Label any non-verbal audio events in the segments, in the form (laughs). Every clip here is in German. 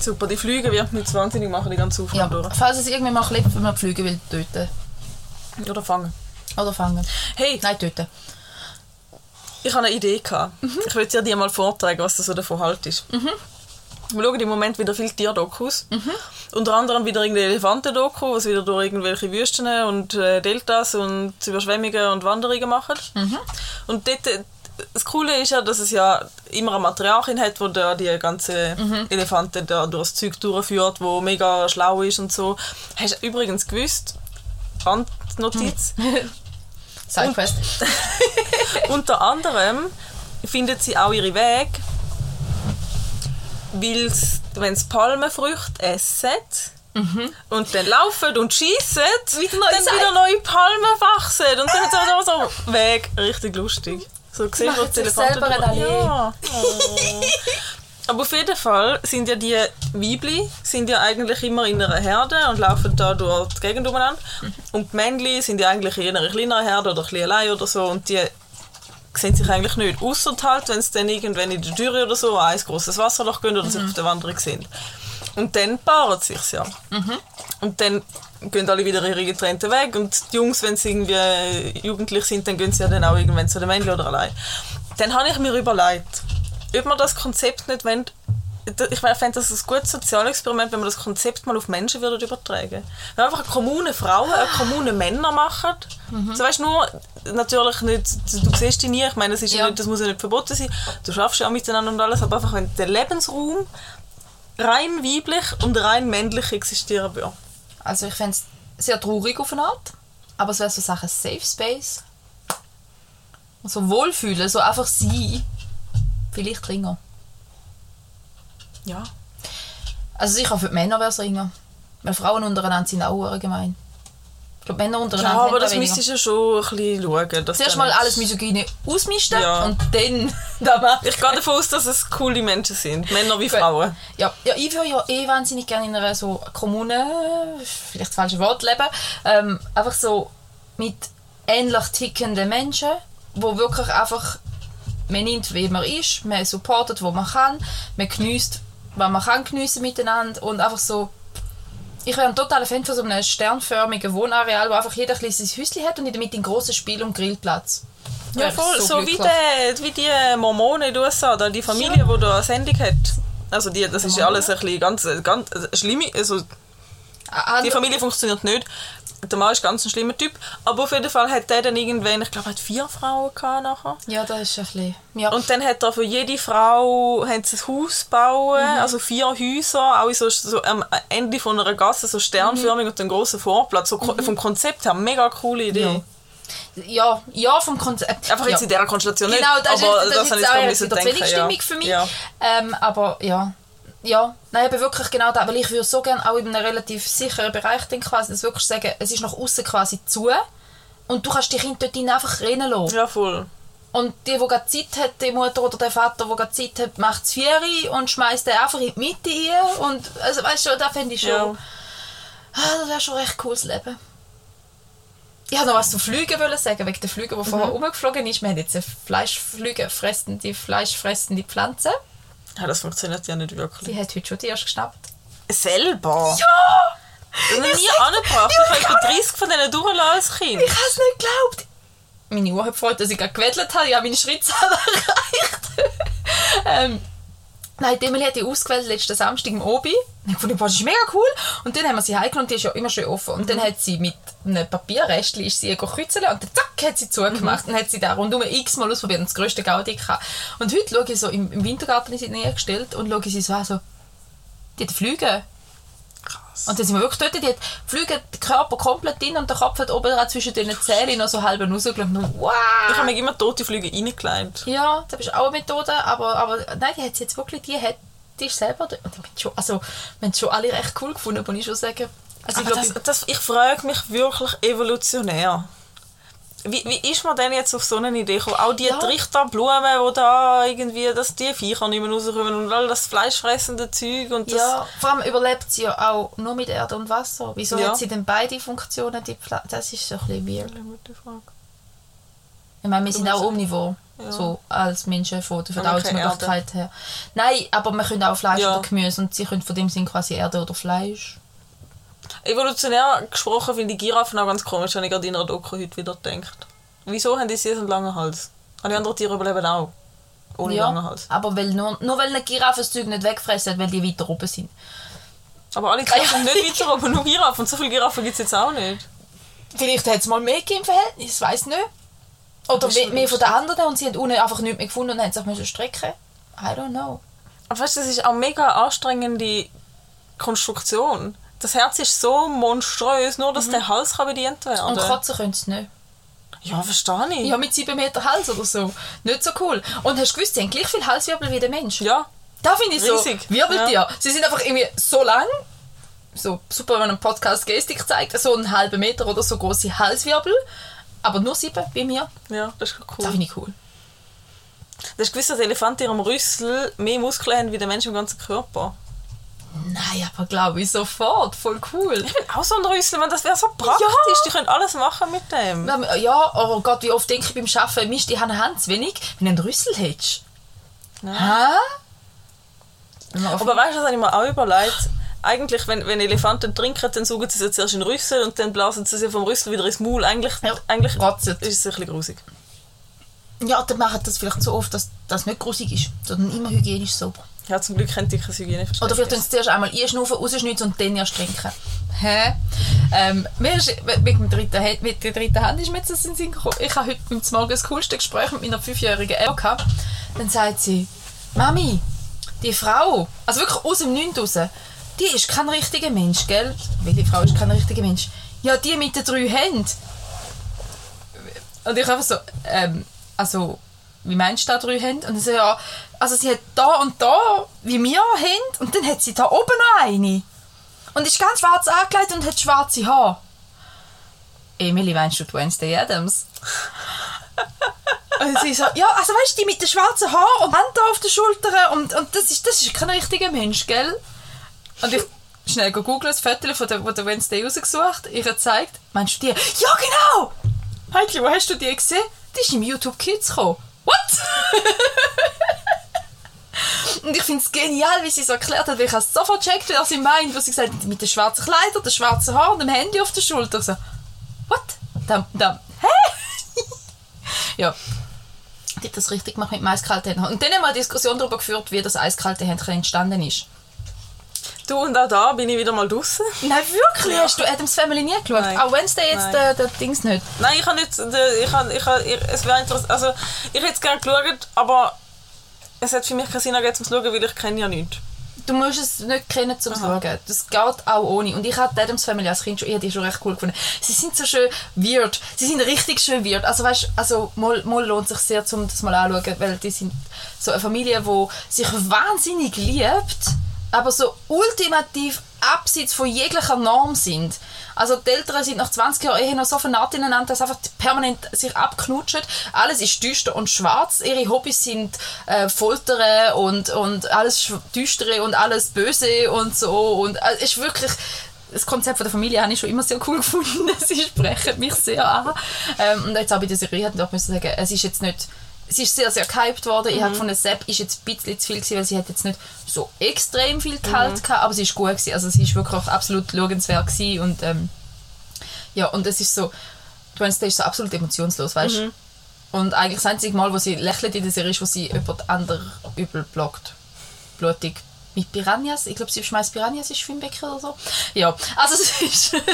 Super, die Flüge wird mich wahnsinnig machen, die ganze Aufnahme Ja. durch. Falls es irgendwie mal klappt, wenn man fliegen will, töten. Oder fangen. Oder fangen. Hey, Nein, töten. ich habe eine Idee. Gehabt. Ich will dir die mal vortragen, was du so davon haltest. Wir schauen im Moment wieder viele Tierdokus. Unter anderem wieder irgendeine Elefanten-Doku, was wieder durch irgendwelche Wüsten und äh, Deltas und Überschwemmungen und Wanderungen machen. Und dort, das Coole ist ja, dass es ja immer ein Materialchen hat, wo da die ganzen Elefanten da durch das Zeug durchführt, wo mega schlau ist und so. Hast du übrigens gewusst, Randnotiz, (laughs) Sidequest. (laughs) unter anderem findet sie auch ihre Wege, weil wenn sie Palmenfrüchte essen und dann laufen und schießen, dann wieder neue Palmen wachsen. Und dann hat sie so, so Weg. Richtig lustig. So gesehen, wo Elefanten selber eine Allee. Ja. Oh. (laughs) Aber auf jeden Fall sind ja die Weibli sind ja eigentlich immer in einer Herde und laufen da durch die Gegend umeinander. Und die Männli sind ja eigentlich in einer kleineren Herde oder ein allein oder so und die sehen sich eigentlich nicht. Ausser halt, wenn sie dann irgendwann in der Dürre oder so an ein grosses Wasserloch gehen oder sich auf der Wanderung sind. Und dann paaren sie sich ja. Und dann gehen alle wieder ihre getrennten Weg und die Jungs, wenn sie irgendwie jugendlich sind, dann gehen sie ja dann auch irgendwann zu den Männchen oder allein. Dann habe ich mir überlegt, ob man das Konzept nicht wollen, ich fände das ein gutes Sozialexperiment, wenn man das Konzept mal auf Menschen würde übertragen Wenn einfach eine Kommune Frauen, eine Kommune Männer machen. So, weißt, nur, natürlich nicht, du siehst die nie, ich meine, das, ist ja. Ja. nicht, das muss ja nicht verboten sein, du schaffst ja auch miteinander und alles, aber einfach, wenn der Lebensraum rein weiblich und rein männlich existieren würde. Also ich fände es sehr traurig auf eine Art, aber es wäre so Sachen Safe Space. Und so Wohlfühlen, so einfach sein. Vielleicht Ringer. Ja. Also sicher für die Männer wäre es Ringer. Weil Frauen untereinander sind auch gemein. Männer untereinander Ja, aber da das weniger. müsstest du ja schon ein bisschen schauen. Dass Zuerst mal alles Misogyne ausmisten Ja. und dann (laughs) da machen. Ich gehe davon aus, dass es coole Menschen sind. Männer wie Frauen. Ja, ja, ich würde ja eh wahnsinnig gerne in einer so Kommune, vielleicht das falsche Wort, leben. Ähm, einfach so mit ähnlich tickenden Menschen, wo wirklich einfach, man nimmt, wie man ist, man supportet, wo man kann, man genießt, was man kann geniessen miteinander und einfach so ich wäre ein totaler Fan von so einem sternförmigen Wohnareal, wo einfach jeder ein kleines Häuschen hat und in der Mitte einen grossen Spiel- und Grillplatz. Ja, Wäre voll. So, wie, glücklich. die, wie die Mormonen in den USA, da, die Familie, die da eine Sendung hat. Also die, das ist ja alles ein bisschen ganz, ganz schlimm. Also Ah, die Familie funktioniert nicht. Der Mann ist ganz ein schlimmer Typ. Aber auf jeden Fall hat der dann irgendwann, ich glaube, er hat vier Frauen gehabt nachher. Ja, das ist ein bisschen... Ja. Und dann hat er für jede Frau haben sie ein Haus bauen, Mhm. also vier Häuser, auch so, so am Ende von einer Gasse, so sternförmig und einen grossen Vorplatz. So, ko- Vom Konzept her, mega coole Idee. Mhm. ja, ja, vom Konzept. Einfach ja. jetzt in dieser Konstellation nicht, Genau, das aber ist, das ist habe jetzt auch müssen wieder denken, stimmig für mich. Ja. Ähm, aber ja. Ja, nein, aber wirklich genau das. Weil ich würde so gerne auch in einem relativ sicheren Bereich dann quasi das wirklich sagen, es ist nach außen quasi zu und du kannst die Kinder dort einfach rennen lassen. ja, voll. Und die, die gerade Zeit hat, die Mutter oder der Vater, der gerade Zeit hat, macht das Vieri und schmeißt den einfach in die Mitte rein. Und also, weißt du, das fände ich schon... Ja. Ah, das wäre schon recht cooles Leben. Ich wollte noch was zu Flügen wollen sagen, wegen der Flüge, die vorher rumgeflogen ist. Wir haben jetzt eine Fleischflüge, fressende, fleischfressende Pflanze. Ja, das funktioniert ja nicht wirklich. Die hat heute schon die erst geschnappt. Selber? Ja! Das habe ich nie angebracht. Ich habe etwa 30 von denen durchgelassen als Kind. Ich habe es nicht geglaubt. Meine Uhr hat gefreut, dass ich gerade gewedelt habe. Ich habe meine Schrittzahl (laughs) erreicht. ähm, nein, die Emily hat die ausgewählt letzten Samstag im Obi. Ich fand, das ist mega cool. Und dann haben wir sie heimgenommen und die ist ja immer schön offen. Und dann hat sie mit einem Papierrestchen ist sie kreuzeln und dann zack hat sie zugemacht. Und hat sie da rundum x-mal ausprobiert und das grösste Gaudi gehabt. Und heute schaue ich so, im, im Wintergarten ist sie näher gestellt und schaue sie so an, so, die hat Flüge. Krass. Und dann sind wir wirklich dort, die hat Flüge den Körper komplett drin und der Kopf hat oben zwischen den Zähnen noch so halb rausgeschaut. Und Wow! Ich habe mir immer tote Flüge reingelegt. Ja, das ist auch eine Methode, aber, aber nein, die hat jetzt wirklich, die hat, die ist selber dort. Und schon, also, wir haben schon alle recht cool gefunden, muss ich schon sagen. Also ich Aber glaube, das, das, ich frage mich wirklich evolutionär. Wie, wie ist man denn jetzt auf so eine Idee gekommen? Auch die Ja. Trichterblumen, die da irgendwie, dass die Viecher nicht mehr rauskommen und all das fleischfressende Zeug und das... ja, vor allem überlebt sie ja auch nur mit Erde und Wasser. Wieso Ja. hat sie denn beide Funktionen? Die Pfla das ist so ein bisschen weird. Eine gute Frage. Ich meine, wir sind auch omnivor. Ja. So als Menschen von der Verdauungsmöglichkeit her. Nein, aber man können auch Fleisch Ja. oder Gemüse und sie können von dem Sinn quasi Erde oder Fleisch. Evolutionär gesprochen finde ich Giraffen auch ganz komisch, wenn ich gerade in einer Doku heute wieder denke. Wieso haben die so einen langen Hals? Alle anderen Tiere überleben auch. Ohne langen Hals. aber weil nur, nur weil eine Giraffe das Zeug nicht wegfressen, weil die weiter oben sind. Aber alle Tiere sind nicht (laughs) weiter, aber nur Giraffen. Und so viele Giraffen gibt es jetzt auch nicht. Vielleicht hat es mal mehr im Verhältnis, weiß nicht. Oder mehr, mehr von lustig. den anderen und sie haben unten einfach nichts mehr gefunden und haben sich müssen strecken. I don't know. Aber weißt du, das ist auch mega anstrengende Konstruktion. Das Herz ist so monströs, nur dass der Hals kann bedient werden. Und kotzen können sie nicht. ja, verstehe ich. Ja, mit 7 Meter Hals oder so. Nicht so cool. Und hast du gewusst, sie haben gleich viel Halswirbel wie der Mensch? ja. Da finde ich so Riesig. Wirbeltier. Sie sind einfach irgendwie so lang, so super, wenn man einen Podcast Gestik zeigt, so einen halben Meter oder so große Halswirbel, aber nur sieben bei mir. Ja, das ist cool. Das finde ich cool. Das ist gewiss, dass Elefanten in ihrem Rüssel mehr Muskeln haben wie der Mensch im ganzen Körper. Nein, aber glaube ich sofort. Voll cool. Ich bin auch so ein Rüssel, das wäre so praktisch. Die können alles machen mit dem. Ja, aber Gott, wie oft denke ich beim Arbeiten, Mist, ich habe eine Hand zu wenig, wenn du einen Rüssel hättest. Ja. Hä? Aber weißt du, was ich mir auch überlegt? Eigentlich, wenn, wenn Elefanten trinken, dann saugen sie sie zuerst in den Rüssel und dann blasen sie sie vom Rüssel wieder ins Maul. Eigentlich, Ja, eigentlich rotzet. ist es ein bisschen grusig. Ja, dann machen das vielleicht so oft, dass das nicht grusig ist, sondern immer hygienisch sauber. Ja, zum Glück kennt ich kein Hygieneverständnis. Oder vielleicht tun sie zuerst einmal einschnaufen, rausschnitzen und dann erst trinken. Hä? Ähm, mir ist, mit, dem dritten, mit der dritten Hand ist mir jetzt das in Sinn gekommen. Ich habe heute beim Morgen das coolste Gespräch mit meiner fünfjährigen Emma gehabt. Dann sagt sie, Mami, die Frau, also wirklich aus dem Nichts raus, die ist kein richtiger Mensch, gell? Welche Frau ist kein richtiger Mensch? Ja, die mit den drei Händen. Und ich einfach so, ähm, also, wie meinst du da drei Hände? Und so, ja, also sie hat da und da, wie wir haben, und dann hat sie da oben noch eine. Und ist ganz schwarz angelegt und hat schwarze Haare. Emily, meinst du die Wednesday Adams? und sie so, ja, also weißt du, die mit den schwarzen Haaren und Hand auf den Schultern und, und das, ist, das ist kein richtiger Mensch, gell? Und ich schnell googeln, das Foto von der, von der Wednesday rausgesucht, ihr gezeigt. Meinst du die? Ja, genau! Heikli, wo hast du die gesehen? Die ist im YouTube Kids gekommen. What? (laughs) Und ich finde es genial, wie sie es erklärt hat, weil ich habe sofort gecheckt, was sie meint, was sie gesagt hat, mit den schwarzen Kleidern, den schwarzen Haaren und dem Handy auf der Schulter. So, what? Da, da, hä? (laughs) ja. Die hat das richtig gemacht mit dem eiskalten Händen. Und dann haben wir eine Diskussion darüber geführt, wie das eiskalte Händchen entstanden ist. Du, und auch da bin ich wieder mal draußen. Nein, wirklich? Hast du Adams Family nie geschaut? Nein. Auch Wednesday jetzt der, der Dings nicht. Nein, ich habe nicht. äh, Ich habe, ich habe, es wäre interessant. Also, ich hätte es gerne geschaut, aber es hat für mich keinen Sinn ergeben, zum Schauen, weil ich kenne ja nichts. Du musst es nicht kennen zum Aha. Schauen. Das geht auch ohne. Und ich habe die Adams Family als Kind schon, ich die schon recht cool gefunden. Sie sind so schön weird. Sie sind richtig schön weird. Also weißt, also mal, mal lohnt sich sehr, um das mal anzuschauen, weil die sind so eine Familie, die sich wahnsinnig liebt, aber so ultimativ abseits von jeglicher Norm sind. Also die Eltern sind nach 20 Jahren Ehe noch so vernarrt ineinander, dass einfach permanent sich abknutschen. Alles ist düster und schwarz. Ihre Hobbys sind äh, Foltern und, und alles Düstere und alles Böse und so. Und äh, es ist wirklich... Das Konzept von der Familie habe ich schon immer sehr cool (laughs) gefunden. Sie sprechen mich sehr an. Ähm, und jetzt auch bei der Serie hat ich auch sagen, es ist jetzt nicht sie ist sehr, sehr gehypt worden. Ich habe gefunden, Sepp ist jetzt ein bisschen zu viel gewesen, weil sie hat jetzt nicht so extrem viel Gehalt gehabt, aber sie ist gut gewesen. Also sie ist wirklich auch absolut schauenswert gewesen und ähm, ja, und es ist so, Wednesday ist so absolut emotionslos, weißt du? Und eigentlich das einzige Mal, wo sie lächelt in der Serie ist, wo sie jemand anderen übel blockt. Blutig. Mit Piranhas. Ich glaube, sie schmeißt Piranhas in Schwimmbecken oder so. Ja, also es ist... (laughs)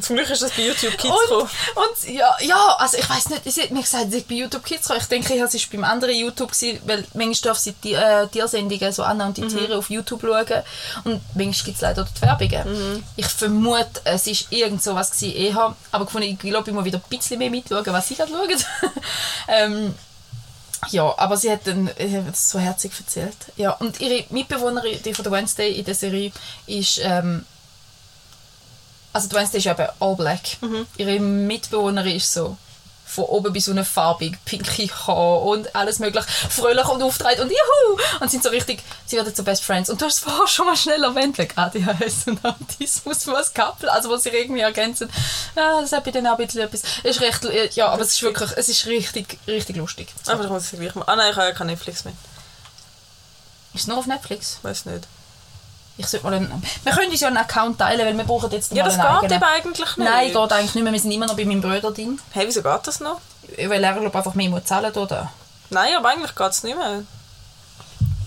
Zum Glück ist das bei YouTube Kids Und, gekommen. und ja, ja, also ich weiß nicht, sie hat mir gesagt, sie ist bei YouTube Kids gekommen. Ich denke, es war beim anderen YouTube, gewesen, weil manchmal darf sie die äh, Tiersendungen, so Anna und die Tiere, auf YouTube schauen. Und manchmal gibt es leider die Werbungen. Ich vermute, es war irgend so was eher, aber gefunden, ich glaube, ich muss wieder ein bisschen mehr mitschauen, was sie gerade schauen. (laughs) ähm, ja, aber sie hat dann so herzig erzählt. Ja, und ihre Mitbewohnerin, die von der Wednesday in der Serie, ist ähm, also die Wednesday ist eben all black. Ihre Mitbewohnerin ist so von oben bis unten farbig, pinke Haar und alles mögliche, fröhlich und auftreten und juhu! Und sind so richtig, sie werden zu Best Friends. Und du hast es vorher schon mal schnell erwähnt, wegen ADHS und Autismus, (laughs) was Couple, also was sich irgendwie ergänzen. Ja, das hat bei denen auch ein bisschen etwas. Es ist recht, ja, aber es ist wirklich, es ist richtig, richtig lustig. So. Aber ich muss es gleich mal. Ah nein, ich habe ja kein Netflix mehr. Ist es nur auf Netflix? Weiß nicht. Ich sollte mal einen, wir können uns ja einen Account teilen, weil wir brauchen jetzt Ja, das geht eigenen. eben eigentlich nicht. Nein, geht eigentlich nicht mehr. Wir sind immer noch bei meinem Bruder drin. Hey, wieso geht das noch? Weil er, glaube einfach mehr muss zahlen oder? Nein, aber eigentlich geht es nicht mehr.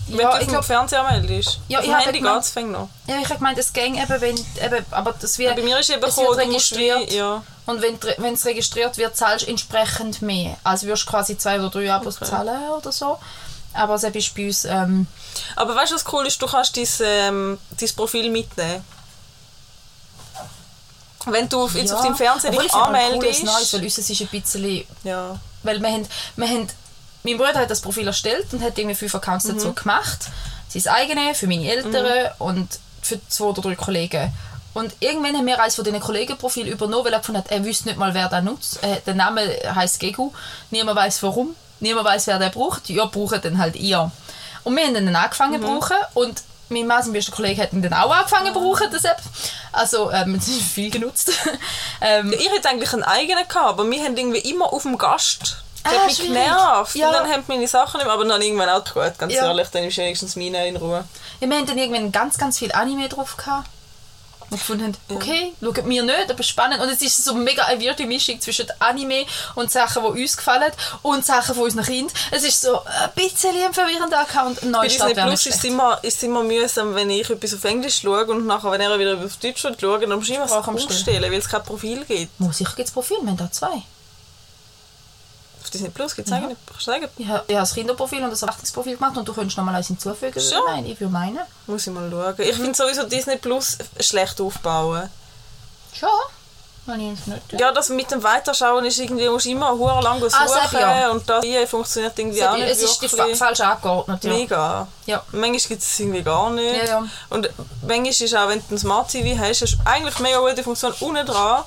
Wenn Ja, du ich glaube, Fernseher meldest. Ja, ich Handy gemeint- geht es fängt noch. ja, ich habe gemeint, es ging eben, wenn, eben, aber das wird, Bei mir ist eben es gekommen, wird registriert. wie- ja. Und wenn es registriert wird, zahlst du entsprechend mehr. Also würdest du quasi zwei oder drei Abos Okay. zahlen oder so. Aber es ist bei uns, ähm, Aber weißt du, was cool ist? Du kannst dein, ähm, dein Profil mitnehmen. Wenn du jetzt auf deinem Fernseher dich mal anmeldest. cooles Neues, weil uns ist ein bisschen ja. Weil wir haben, wir haben, mein Bruder hat das Profil erstellt und hat irgendwie fünf Accounts dazu gemacht. Sein eigene, für meine Eltern und für zwei oder drei Kollegen. Und irgendwann haben wir eines von diesen Kollegenprofilen übernommen, weil er gefunden hat, er wüsste nicht mal, wer das nutzt. Äh, der Name heißt Gegu. Niemand weiß warum. Niemand weiß, wer der braucht. Ja, brauchen dann halt ihr. Und wir haben ihn dann angefangen zu brauchen. Und mein bester Kollege, hat ihn dann auch angefangen zu brauchen. Das App. Also, ähm, (laughs) es ist viel genutzt. ähm, Ich hätte eigentlich einen eigenen gehabt, aber wir haben irgendwie immer auf dem Gast. Das Ah, hat mich schwierig. genervt. Ja. Und dann haben meine Sachen nicht mehr, aber dann irgendwann auch gut, ganz Ja. ehrlich, dann ist wenigstens meine in Ruhe. Ja, wir haben dann irgendwann ganz, ganz viel Anime drauf gehabt. Und gefunden haben, okay, schauen mir nicht, aber spannend. Und es ist so mega eine weirde Mischung zwischen Anime und Sachen, die uns gefallen und Sachen von unseren Kindern. Es ist so ein bisschen ein verwirrender Account. Bei Disney Plus ist es, immer, ist immer mühsam, wenn ich etwas auf Englisch schaue und nachher, wenn er wieder auf Deutsch schaut, dann musst du immer umstellen. weil es kein Profil gibt. Muss sicher gibt es Profil, wir haben da zwei. Auf Disney Plus gibt es eigentlich, kannst du sagen, Ich habe, das Kinderprofil und das Erwachsenenprofil gemacht und du könntest noch mal eins hinzufügen. Schon? Nein, ich will meinen. muss ich mal schauen. Ich finde sowieso Disney Plus schlecht aufbauen. Schon? Nicht. Ja, das mit dem Weiterschauen ist irgendwie, du musst immer hure lang suchen Ah, ja. und das hier funktioniert irgendwie auch nicht es ist die fa falsch angeordnet. Ja. Mega. Ja. Manchmal gibt es irgendwie gar nicht. Ja, ja. Und manchmal ist auch, wenn du ein Smart TV hast, hast du eigentlich mega gute Funktion unten dran.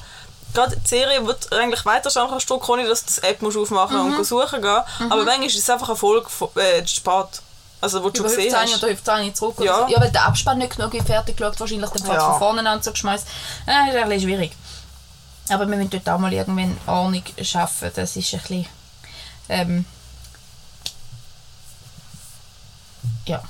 Gerade die Serie, du eigentlich weiterschauen kannst, du, ohne dass du die App musst aufmachen Mhm. und suchen gehen. Aber manchmal ist es einfach eine Folge von- äh, spät. Also, wo du schon gesehen 15 hast. oder 15 zurück. Ja. Oder so. ja, weil der Abspann nicht genug fertig geschaut, wahrscheinlich den Fall Ja. von vorne an so geschmeißt. Ja, das ist ein bisschen schwierig. Aber wir müssen dort auch mal irgendwann Ordnung schaffen. Das ist ein bisschen. Ähm, ja.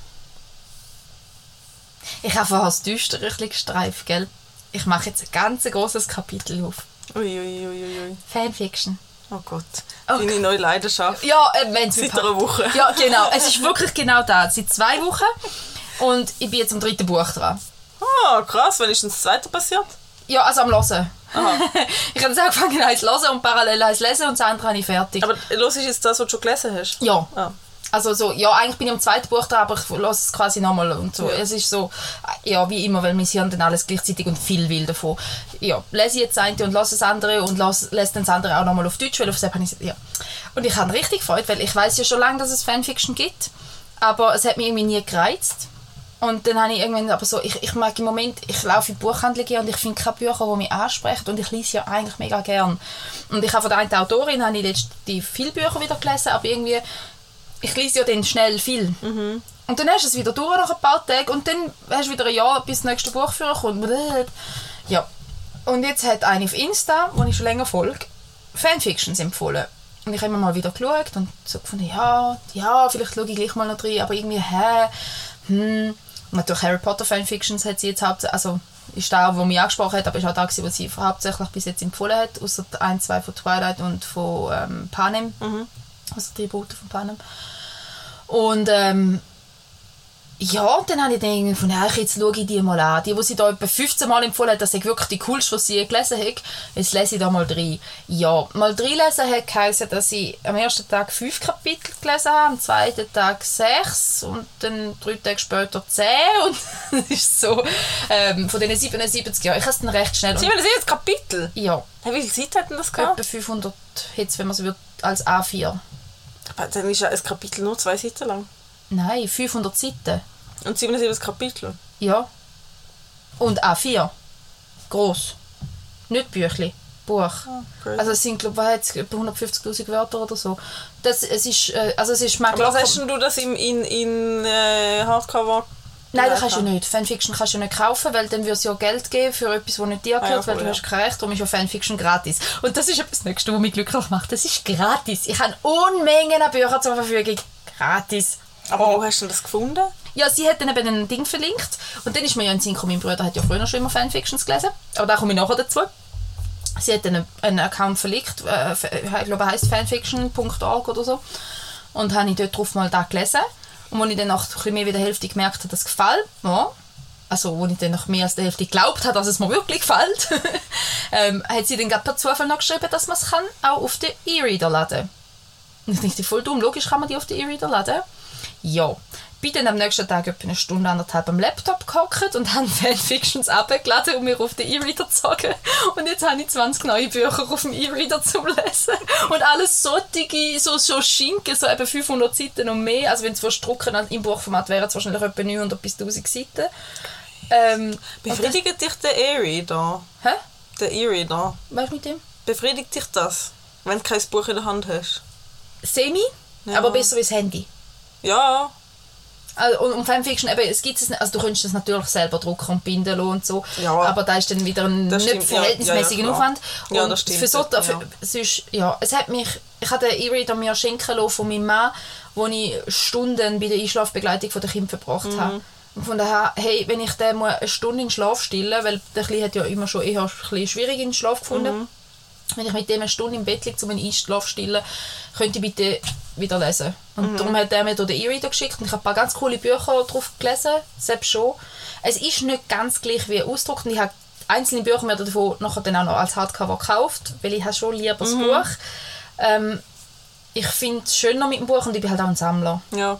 Ich habe vorher das Düstere ein bisschen gestreift, gell? Ich mache jetzt ein ganz großes Kapitel auf. Uiuiuiui. Ui, ui, ui. Fanfiction. Oh Gott. Oh Deine neue Leidenschaft. Ja, äh, wenn es Seit einer Woche. Ja, genau. Es ist (laughs) wirklich genau das. Seit zwei Wochen. Und ich bin jetzt am dritten Buch dran. Ah, krass. Wann ist denn das zweite passiert? Ja, also am. Aha. (laughs) ich habe jetzt angefangen, eins zu hören und parallel eins zu lesen und das andere habe ich fertig. Aber los ist jetzt das, was du schon gelesen hast? ja. Ah. Also so, ja, eigentlich bin ich am zweiten Buch dran, aber ich höre es quasi nochmal und so. Ja. Es ist so, ja, wie immer, weil mein Hirn dann alles gleichzeitig und viel will davon. Ja, lese ich jetzt das eine und lasse das andere und lasse, lese dann das andere auch nochmal auf Deutsch, weil auf Sepp habe ich ja. Und ich habe richtig gefreut, weil ich weiß ja schon lange, dass es Fanfiction gibt, aber es hat mich irgendwie nie gereizt. Und dann habe ich irgendwann aber so, ich, ich mag im Moment, ich laufe in die Buchhandlung und ich finde keine Bücher, die mich ansprechen und ich lese ja eigentlich mega gern. Und ich habe von der einen Autorin habe ich letztens viele Bücher wieder gelesen, aber irgendwie, ich lese ja dann schnell viel. Und dann hast du es wieder durch nach ein paar Tagen und dann hast du wieder ein Jahr, bis das nächste Buch vorkommt. Ja. Und jetzt hat eine auf Insta, wo ich schon länger folge, Fanfictions empfohlen. Und ich habe immer mal wieder geschaut und so gefunden, ja, ja, vielleicht schaue ich gleich mal noch rein, aber irgendwie, hä, hm. Natürlich Harry Potter Fanfictions hat sie jetzt hauptsächlich, also ist da, wo mich angesprochen hat, aber ist auch da, was sie hauptsächlich bis jetzt empfohlen hat, außer ein, zwei von Twilight und von ähm, Panem, also die Tribute von Panem. Und ähm, ja, dann habe ich dann irgendwie gefunden, ja, jetzt schaue ich die mal an. Die, die sie da etwa 15 Mal empfohlen hat, das ist wirklich die coolste, was sie gelesen hat. Jetzt lese ich da mal drei. Ja, mal drei lesen hat geheißen, dass ich am ersten Tag fünf Kapitel gelesen habe, am zweiten Tag sechs und dann drei Tage später zehn. Und (laughs) das ist so, ähm, von diesen 77 Jahren. Ich habe es dann recht schnell. Und, 77 Kapitel? ja, wie viel Zeit hat denn das gehabt? etwa 500 jetzt, wenn man es als A4. Dann ist ein Kapitel nur zwei Seiten lang. Nein, 500 Seiten. Und 77 Kapitel. Ja. Und A4. Gross. Nicht Büchli. Buch. crazy. also es sind, glaube ich, etwa 150'000 Wörter oder so. Das, es ist, äh, also es ist, Aber was hast denn du das im, in, in äh, Hardcover? Nein, das kannst du nicht. Fanfiction kannst du nicht kaufen, weil dann würde es ja Geld geben für etwas, das nicht dir Ah, ja, gehört, weil du ja. hast kein Recht, darum ist ja Fanfiction gratis. Und das ist etwas Nächstes, was mich glücklich macht. Das ist gratis. Ich habe Unmengen an Büchern zur Verfügung. Gratis. Aber wo hast du das gefunden? Ja, sie hat dann eben ein Ding verlinkt. Und dann ist mir ja in den Sinn gekommen, mein Bruder hat ja früher schon immer Fanfictions gelesen. Aber da komme ich nachher dazu. Sie hat einen, einen Account verlinkt, äh, ich glaube, er heisst fanfiction.org oder so. Und habe ich dort drauf mal da gelesen. Und als ich dann nach mehr wie der Hälfte gemerkt habe, dass es gefällt mir, also wo ich dann nach mehr als der Hälfte geglaubt habe, dass es mir wirklich gefällt, (laughs) ähm, hat sie dann gerade per Zufall noch geschrieben, dass man es kann auch auf den E-Reader laden und ich dachte, voll dumm. Logisch kann man die auf den E-Reader laden. Ja. Bin dann am nächsten Tag etwa eine Stunde, anderthalb am Laptop gehockt und (laughs) habe Fanfictions abgeladen, um mir auf den E-Reader zu sagen. Und jetzt habe ich 20 neue Bücher auf dem E-Reader zum Lesen. Und alles so dicke, so, so Schinken, so eben 500 Seiten und mehr. Also wenn es was drucken im Buchformat wären es wahrscheinlich etwa 900 bis 1000 Seiten. Ähm, und das, Befriedigt dich der E-Reader? hä? Der E-Reader? Du mit dem? Befriedigt dich das, wenn du kein Buch in der Hand hast? Semi, Ja. aber besser als Handy. Ja, Also, und, Fanfiction, eben, es gibt es also du könntest es natürlich selber drucken und binden lassen und so, Ja. aber da ist dann wieder ein nicht stimmt, verhältnismäßiger Ja. Aufwand. Und das stimmt, Für so, ja. für, sonst, ja, es hat mich, ich hatte den E-Reader mir schenken lassen von meinem Mann, wo ich Stunden bei der Einschlafbegleitung von der Kinder verbracht Mhm. habe. Und von daher, hey, wenn ich den eine Stunde in den Schlaf stillen, weil der Kleine hat ja immer schon eher ein bisschen schwierig in den Schlaf gefunden, Mhm. wenn ich mit dem eine Stunde im Bett liege, um einen Einschlaf zu stillen, könnt ihr bitte wieder lesen. Und darum hat er mir den E-Reader geschickt und ich habe ein paar ganz coole Bücher drauf gelesen, selbst schon. Es ist nicht ganz gleich wie ausgedruckt und ich habe einzelne Bücher mir davon nachher dann auch noch als Hardcover gekauft, weil ich habe schon lieber das Buch. Ähm, ich finde es schöner mit dem Buch und ich bin halt auch ein Sammler. ja.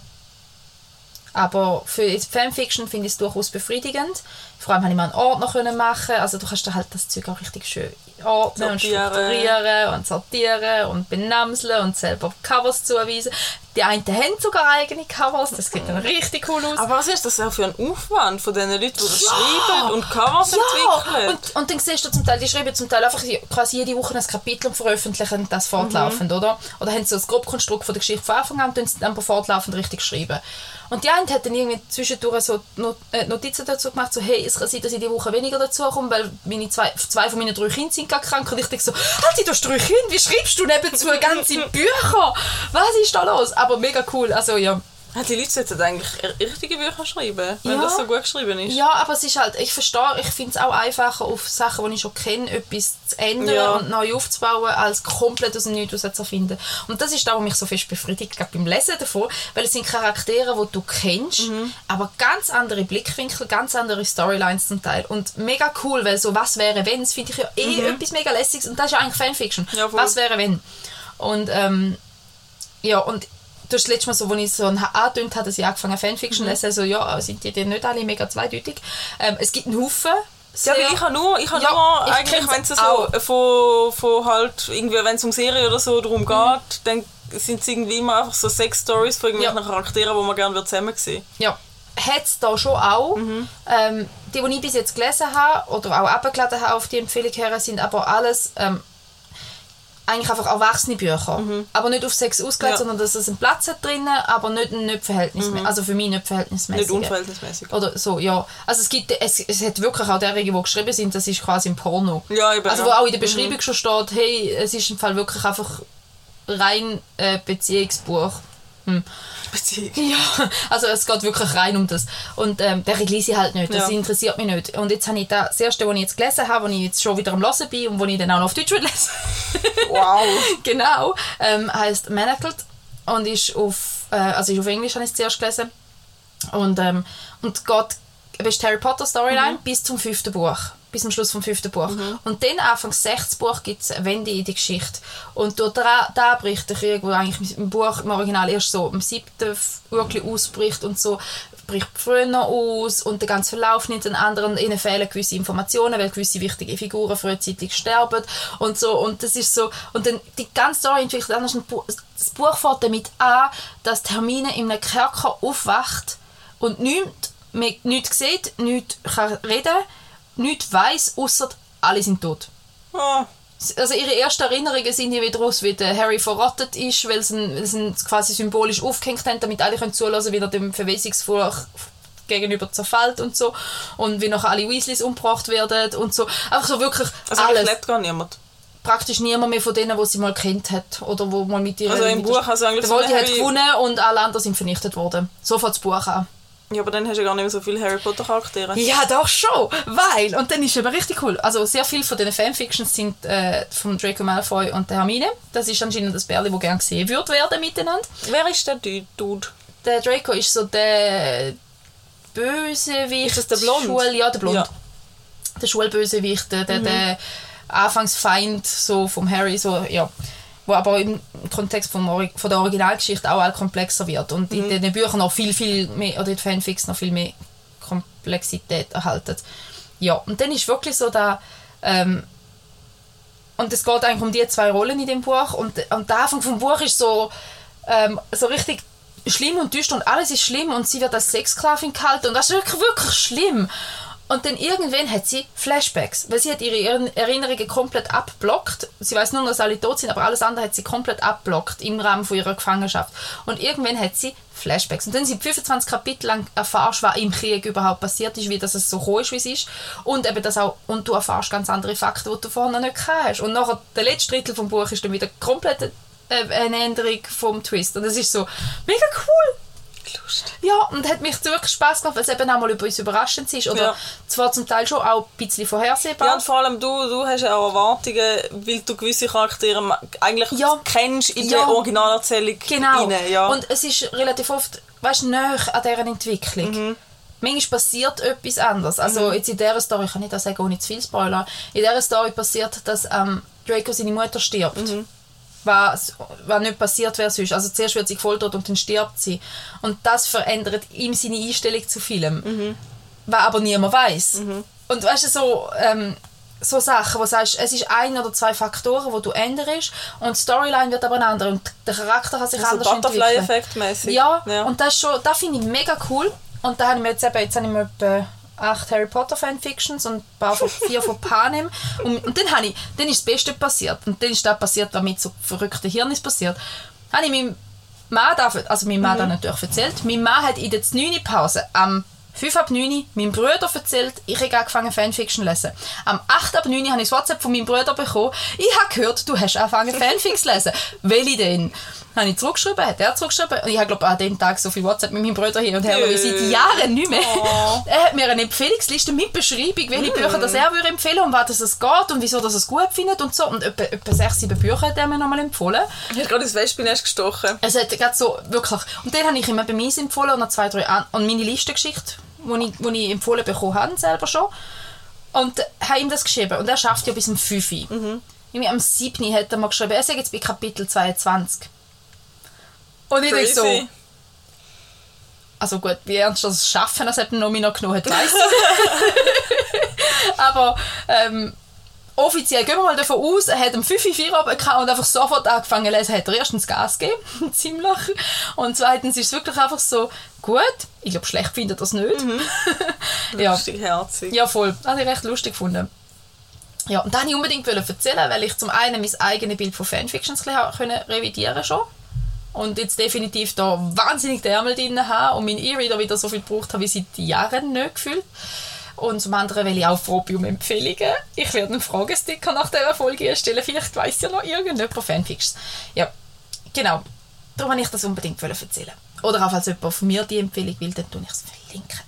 Aber für Fanfiction finde ich es durchaus befriedigend. Vor allem habe ich mal einen Ordner können machen. Also du kannst da halt das Zeug auch richtig schön ordnen und Sortieren. strukturieren und sortieren und benamseln und selber Covers zuweisen. Die einen haben sogar eigene Covers, das sieht dann richtig cool aus. Aber was ist das auch für ein Aufwand von den Leuten, die das schreiben und Covers entwickeln? und, und dann siehst du zum Teil, die schreiben zum Teil einfach quasi jede Woche ein Kapitel und veröffentlichen das fortlaufend, oder? Oder haben so das Grobkonstrukt von der Geschichte von Anfang an und dann fortlaufend richtig schreiben. Und die eine hat dann irgendwie zwischendurch so äh, Notizen dazu gemacht, so hey, es kann sein, dass ich die Woche weniger dazu komme, weil meine zwei, zwei von meinen drei Kindern sind gerade krank und ich denke so, halt, du hast drei Kinder, wie schreibst du nebenzu ganze Bücher? Was ist da los? Aber mega cool, also ja. Die Leute sollten eigentlich richtige Bücher schreiben, wenn Ja. das so gut geschrieben ist. Ja, aber es ist halt, ich verstehe, ich finde es auch einfacher, auf Sachen, die ich schon kenne, etwas zu ändern Ja. und neu aufzubauen, als komplett aus dem Nichts zu erfinden. Und das ist das, was mich so fest befriedigt, gerade beim Lesen davon, weil es sind Charaktere, die du kennst, Mhm. aber ganz andere Blickwinkel, ganz andere Storylines zum Teil. Und mega cool, weil so «Was wäre, wenn?» das finde ich ja eh etwas mega lässiges und das ist ja eigentlich Fanfiction. Mhm. Ja. «Was wäre, wenn?» Und ähm, ja, und das letzte Mal so, als ich so angetönt habe, dass ich angefangen habe, Fanfiction Mhm. zu lesen, so, ja, sind die denn nicht alle mega zweideutig? Ähm, es gibt einen Haufen. Ja, sehr- weil ich habe nur, ich habe Ja, nur ich eigentlich, wenn es auch. so von, von halt irgendwie, wenn es um Serie oder so darum Mhm. geht, dann sind es irgendwie immer einfach so sechs Stories von irgendwelchen Ja. Charakteren, die man gerne zusammen sehen. Ja, hat es da schon auch. Ähm, die, die ich bis jetzt gelesen habe oder auch abgeladen habe auf die Empfehlung her, sind aber alles ähm, eigentlich einfach erwachsene Bücher. Aber nicht auf Sex ausgelegt, Ja. sondern dass es einen Platz hat drinnen, aber nicht, nicht verhältnismäßig. Also für mich nicht verhältnismäßig. Nicht unverhältnismäßig. Oder so, ja. Also es gibt, es, es hat wirklich auch derjenigen, die geschrieben sind, das ist quasi ein Porno. Ja, eben, Also wo auch in der Beschreibung schon steht, hey, es ist im Fall wirklich einfach rein äh, Beziehungsbuch. Beziehung. Ja, also es geht wirklich rein um das. Und ähm, den lese ich halt nicht, das Ja. interessiert mich nicht. Und jetzt habe ich da, das erste, was ich jetzt gelesen habe, was ich jetzt schon wieder am Hören bin und wo ich dann auch noch auf Deutsch lesen Wow. (laughs) genau, ähm, heißt Manacled und ist auf, äh, also ist auf Englisch habe ich es zuerst gelesen. Und, ähm, und geht, ist die Harry Potter Storyline bis zum fünften Buch. Bis zum Schluss vom fünften Buch. Und dann, Anfang sechstes Buch, gibt es eine Wende in die Geschichte. Und durch da, da bricht der Krieg, wo eigentlich im Buch, im Original erst so am siebten wirklich ausbricht und so, bricht früher aus und der ganze Verlauf nimmt einen anderen, ihnen fehlen gewisse Informationen, weil gewisse wichtige Figuren frühzeitig sterben und so und das ist so und dann die ganze Story entwickelt anders. Das Buch fängt damit an, dass Hermine in einem Kerker aufwacht und nichts, mehr- nichts sieht, nichts kann reden, nichts weiß, außer alle sind tot. Ah, also ihre ersten Erinnerungen sind ja wieder aus, wie der Harry verrottet ist, weil sie ihn, weil sie ihn quasi symbolisch aufgehängt haben, damit alle können zulassen, wie er dem Verwesungsfluch gegenüber zerfällt und so und wie noch alle Weasleys umgebracht werden und so. Einfach so wirklich Also alles. lebt gar niemand. Praktisch niemand mehr von denen, die sie mal kennt hat oder wo mal mit ihr... Also im Buch also eigentlich Der so Voldy eine hat Harry- gewonnen und alle anderen sind vernichtet worden. So fängt das Buch an. Ja, aber dann hast du ja gar nicht mehr so viele Harry Potter Charaktere. Ja, doch schon, weil, und dann ist es aber richtig cool, also sehr viele von diesen Fanfictions sind äh, von Draco Malfoy und der Hermine. Das ist anscheinend das Bärli, das gerne gesehen wird werden miteinander. Wer ist der Du- Dude? Der Draco ist so der Bösewicht. Ist das der Blond? Schul, ja, der Blond. Ja. Der Schulbösewicht, der, der, der Anfangsfeind so vom Harry, so, ja. Wo aber im Kontext vom, von der Originalgeschichte auch all komplexer wird und in den Büchern noch viel, viel mehr, oder in den Fanfics noch viel mehr Komplexität erhalten. Ja, und dann ist wirklich so da, ähm, und es geht eigentlich um die zwei Rollen in dem Buch und, und der Anfang vom Buch ist so, ähm, so richtig schlimm und düster und alles ist schlimm und sie wird als Sexsklavin gehalten und das ist wirklich, wirklich schlimm. Und dann irgendwann hat sie Flashbacks, weil sie hat ihre Erinner- Erinnerungen komplett abblockt. Sie weiß nur, dass alle tot sind, aber alles andere hat sie komplett abblockt im Rahmen von ihrer Gefangenschaft. Und irgendwann hat sie Flashbacks. Und dann sind 25 Kapitel lang erfahrst, was im Krieg überhaupt passiert ist, wie dass es so gekommen ist, wie es ist. Und eben das auch, und du erfährst ganz andere Fakten, die du vorher nicht gehabt hast. Und nachher, der letzte Drittel vom Buch ist dann wieder komplett äh, eine Änderung vom Twist. Und es ist so mega cool. Lustig. Ja, und hat mich wirklich Spaß gemacht, weil es eben auch mal über uns überraschend ist. Oder Ja. zwar zum Teil schon auch ein bisschen vorhersehbar. Ja, und vor allem du, du hast ja auch Erwartungen, weil du gewisse Charaktere eigentlich Ja. kennst in Ja. der Originalerzählung Genau. rein, ja. Und es ist relativ oft, weißt du, näher an deren Entwicklung. Mhm. Manchmal passiert etwas anderes. Also jetzt in dieser Story, ich kann nicht das sagen, ohne zu viel Spoiler, in dieser Story passiert, dass ähm, Draco seine Mutter stirbt. Mhm. Was, was nicht passiert wäre sonst. Also zuerst wird sie gefoltert und dann stirbt sie. Und das verändert ihm seine Einstellung zu Film. Mhm. Was aber niemand weiß. Und weißt du, so, ähm, so Sachen, wo du sagst, es ist ein oder zwei Faktoren, wo du änderst und die Storyline wird aber eine andere und der Charakter kann sich also anders entwickeln. Butterfly-Effekt mäßig. Ja, ja. und das, schon, das finde ich mega cool. Und da habe ich mir jetzt eben, jetzt habe ich mir etwa acht Harry Potter Fanfictions und ein paar von, vier von Panem. Und, und dann, habe ich, dann ist das Beste passiert. Und dann ist das passiert, was mit so verrückten Hirn ist passiert. Habe ich meinem Mann, davon, also mein Mann mhm. natürlich erzählt, mein Mann hat in der 9. Pause am 5 ab 9 meinem Bruder erzählt, ich habe angefangen Fanfiction zu lesen. Am 8 ab 9 habe ich das WhatsApp von meinem Bruder bekommen. Ich habe gehört, du hast angefangen (laughs) Fanfics zu lesen. Welche denn? Habe ich zurückgeschrieben, hat er zurückgeschrieben. Und ich habe, glaube an dem Tag so viel WhatsApp mit meinem Bruder hin und her, weil wir seit Jahren nicht mehr. Oh. (laughs) Er hat mir eine Empfehlungsliste mit Beschreibung, welche Bücher das er würde empfehlen und was es geht und wieso das es gut findet und so. Und etwa, etwa sechs, sieben Bücher hat er mir nochmal empfohlen. Ich habe gerade ins Wespennest gestochen. Es hat gerade so, wirklich. Und dann habe ich ihm bei mir empfohlen und noch zwei, drei an und meine Liste geschickt, die ich, wo ich empfohlen bekommen habe, selber schon. Und habe ihm das geschrieben. Und er schafft ja bis zum 5. Mhm. Am 7. hat er mal geschrieben, er sagt jetzt bei Kapitel 22. Und ich denke so, also gut, wie ernst das Schaffen, das hat er noch noch genommen hat, weiss ich. (laughs) Aber ähm, offiziell gehen wir mal davon aus, er hat am 5 Uhr Feierabend gehabt und einfach sofort angefangen zu lesen, hat er erstens Gas gegeben, (laughs) ziemlich. Und zweitens ist es wirklich einfach so, gut, ich glaube, schlecht findet er das nicht. (laughs) ja. Lustig, herzig. ja, voll. Habe ich recht lustig gefunden. Ja, und dann wollte ich unbedingt erzählen, weil ich zum einen mein eigenes Bild von Fanfictions revidieren schon und jetzt definitiv da wahnsinnig die Ärmel drin habe und mein E-Reader wieder so viel gebraucht habe wie seit Jahren nicht gefühlt. Und zum anderen will ich auch froh um Empfehlungen. Ich werde einen Fragesticker nach dieser Folge erstellen. Vielleicht weiss ja noch irgendjemand Fanfics. Ja, genau. Darum wollte ich das unbedingt erzählen. Oder auch, falls jemand von mir die Empfehlung will, dann tue ich es verlinken.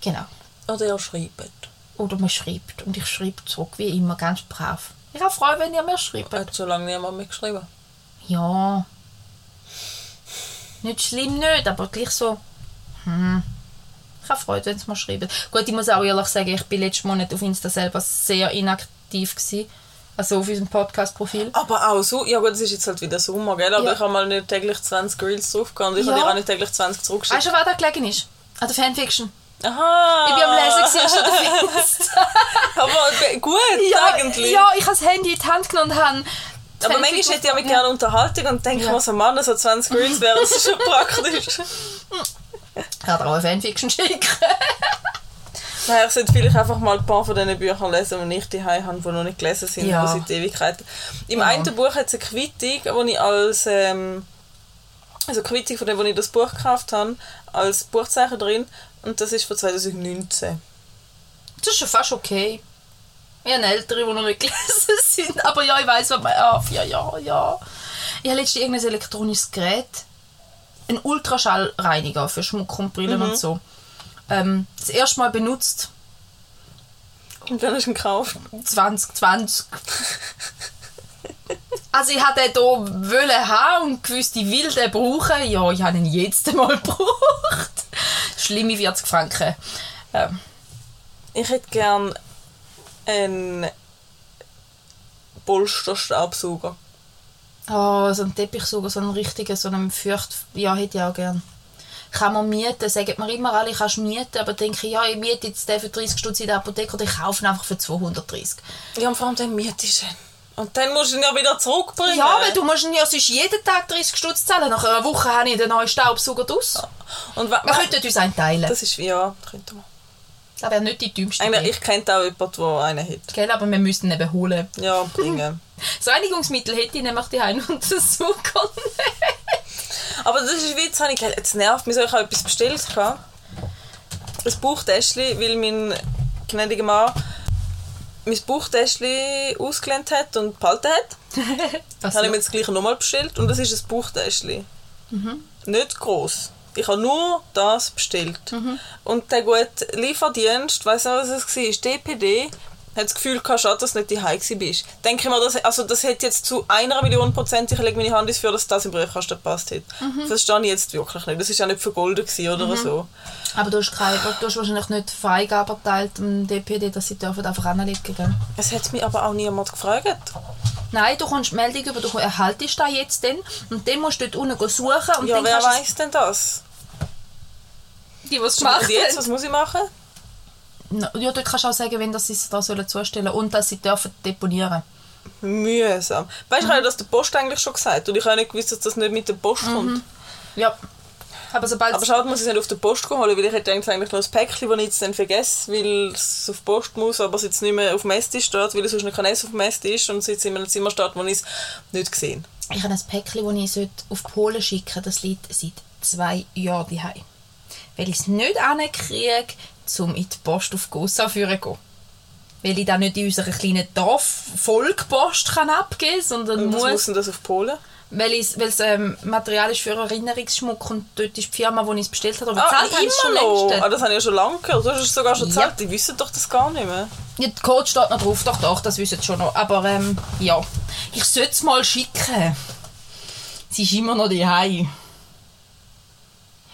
Genau. Oder ihr schreibt. Oder man schreibt. Und ich schreibe zurück, wie immer, ganz brav. Ich habe Freude, wenn ihr mir schreibt. Hat so lange niemand mehr geschrieben. Ja. Nicht schlimm, nicht, aber gleich so. Hm. Ich habe Freude, wenn sie mal schreiben. Gut, ich muss auch ehrlich sagen, ich bin letzten Monat auf Insta selber sehr inaktiv gewesen. Also auf unserem Podcast-Profil. Aber auch so, ja gut, es ist jetzt halt wieder Sommer, gell? Aber Ja. ich habe mal nicht täglich 20 Reels draufgehauen und ich Ja. habe dir auch nicht täglich 20 Weißt zurückgeschickt. du, was da gelegen ist? An der Fanfiction. Aha! Ich bin am Lesen schon auf Insta. Aber be- gut, ja, eigentlich. ja, ich habe das Handy in die Hand genommen und habe... Aber manchmal hätte ich aufgemacht. gerne Unterhaltung und denke Ja. mir so, Mann, so 20 Reels wäre das schon praktisch. Ich kann auch eine Fanfiction schicken. (laughs) Naja, ich sollte vielleicht einfach mal ein paar von diesen Büchern lesen, die ich die habe, die noch nicht gelesen sind, Ja. seit Ewigkeiten. Im Ja. einen Buch hat es eine Quittung, die ich als ähm, also Quittung von dem, wo ich das Buch gekauft habe, als Buchzeichen drin und das ist von 2019. Das ist schon fast okay. Ich habe ältere, die noch nicht (laughs) gelesen sind. Aber ja, ich weiß, was man. Ja, ja, ja, ja. Ich habe letztens irgendein elektronisches Gerät. Ein Ultraschallreiniger für Schmuck und Brillen und so. Ähm, das erste Mal benutzt Und dann hast du ihn gekauft. 2020. Also ich hatte hier wollen haben und gewusst, ich will den brauchen. Ja, ich habe ihn jetzt mal (laughs) gebraucht. Schlimme 40 Franken. Ähm, Ich hätte gern einen Polsterstaubsauger. Oh, so ein Teppichsauger, so einen richtigen, so einen Fürcht... Ja, hätte ich auch gern. Kann man mieten, sagen mir immer alle, kannst du mieten, aber denke ich, ja, ich miete jetzt den für 30 Stutz in der Apotheke oder ich kaufe ihn einfach für 230. Ja, und vor allem den mietest du. Und dann musst du ihn ja wieder zurückbringen. Ja, weil du musst ihn ja sonst jeden Tag 30 Stutz zahlen. Nach einer Woche habe ich den neuen Staubsauger draus. Und wa- Wir könnten uns einen teilen. Das, Das ist, ja, könnte man. Wäre nicht die dümmste Eigentlich, ich kenne auch jemanden, der einen hat. Gell, aber wir müssten ihn eben holen. Ja, bringen. (laughs) Das Reinigungsmittel hätte ich nämlich die Heim und das so Aber das ist wie, jetzt habe ich jetzt nervt mich so, ich habe etwas bestellt. Ein Bauchtäschchen, weil mein gnädiger Mann mein Bauchtäschchen ausgelehnt hat und behalten hat. (laughs) Was habe ich mir jetzt gleich nochmal bestellt und das ist ein Bauchtäschchen. Nicht groß. Ich habe nur das bestellt. Und der gute Lieferdienst, weiss nicht, was es war, DPD, hat das Gefühl gehabt, schade, dass du nicht daheim warst. Denke ich mir, das, also das hätte jetzt zu einer Million Prozent, ich lege meine Hand ins Feuer, dass das im Briefkasten gepasst hätte. Das verstehe ich jetzt wirklich nicht. Das war ja nicht vergoldet oder so. Aber du hast, keine, du hast wahrscheinlich nicht Freigabe erteilt dem DPD, dass sie dürfen einfach anlegen gell? Es hat mich aber auch niemand gefragt. Nein, du kommst Meldung über, du erhaltest da jetzt dann und dann musst du dort unten suchen und Ja, wer weiß denn das? die, es gemacht jetzt, was muss ich machen? Na, Ja, dort kannst du auch sagen, wenn das sie es da sollen zustellen und dass sie dürfen deponieren. Mühsam. Weißt du, ich habe das der Post eigentlich schon gesagt und ich habe nicht gewusst, dass das nicht mit der Post kommt. Ja. Aber sobald Aber schade, muss ich es nicht auf der Post holen, weil ich hätte eigentlich noch ein Päckchen, das ich jetzt dann vergesse, weil es auf die Post muss, aber es jetzt nicht mehr auf dem Esstisch steht, weil es sonst nicht kein Essen auf dem Esstisch und es jetzt in einem Zimmer steht, wo ich es nicht gesehen Ich habe ein Päckchen, das ich auf Polen schicken sollte. Das liegt seit zwei Jahren daheim. Weil ich es nicht hinkriege, um in die Post auf Gossa zu gehen. Weil ich dann nicht in unserer kleinen Dorf-Volkpost kann abgeben kann, sondern Und was muss... muss denn das auf Polen? Weil es ähm, Material ist für Erinnerungsschmuck und dort ist die Firma, wo ich es bestellt habe, aber Ah, bezahlt habe ich es schon immer noch? längst. Ah, das habe ich ja schon lange gehört. Du hast es sogar schon Ja. gesagt. Die wissen doch das gar nicht mehr. Ja, der Code steht noch drauf, doch, doch, das wissen sie schon noch. Aber ähm, ja, ich sollte es mal schicken. Sie ist immer noch daheim.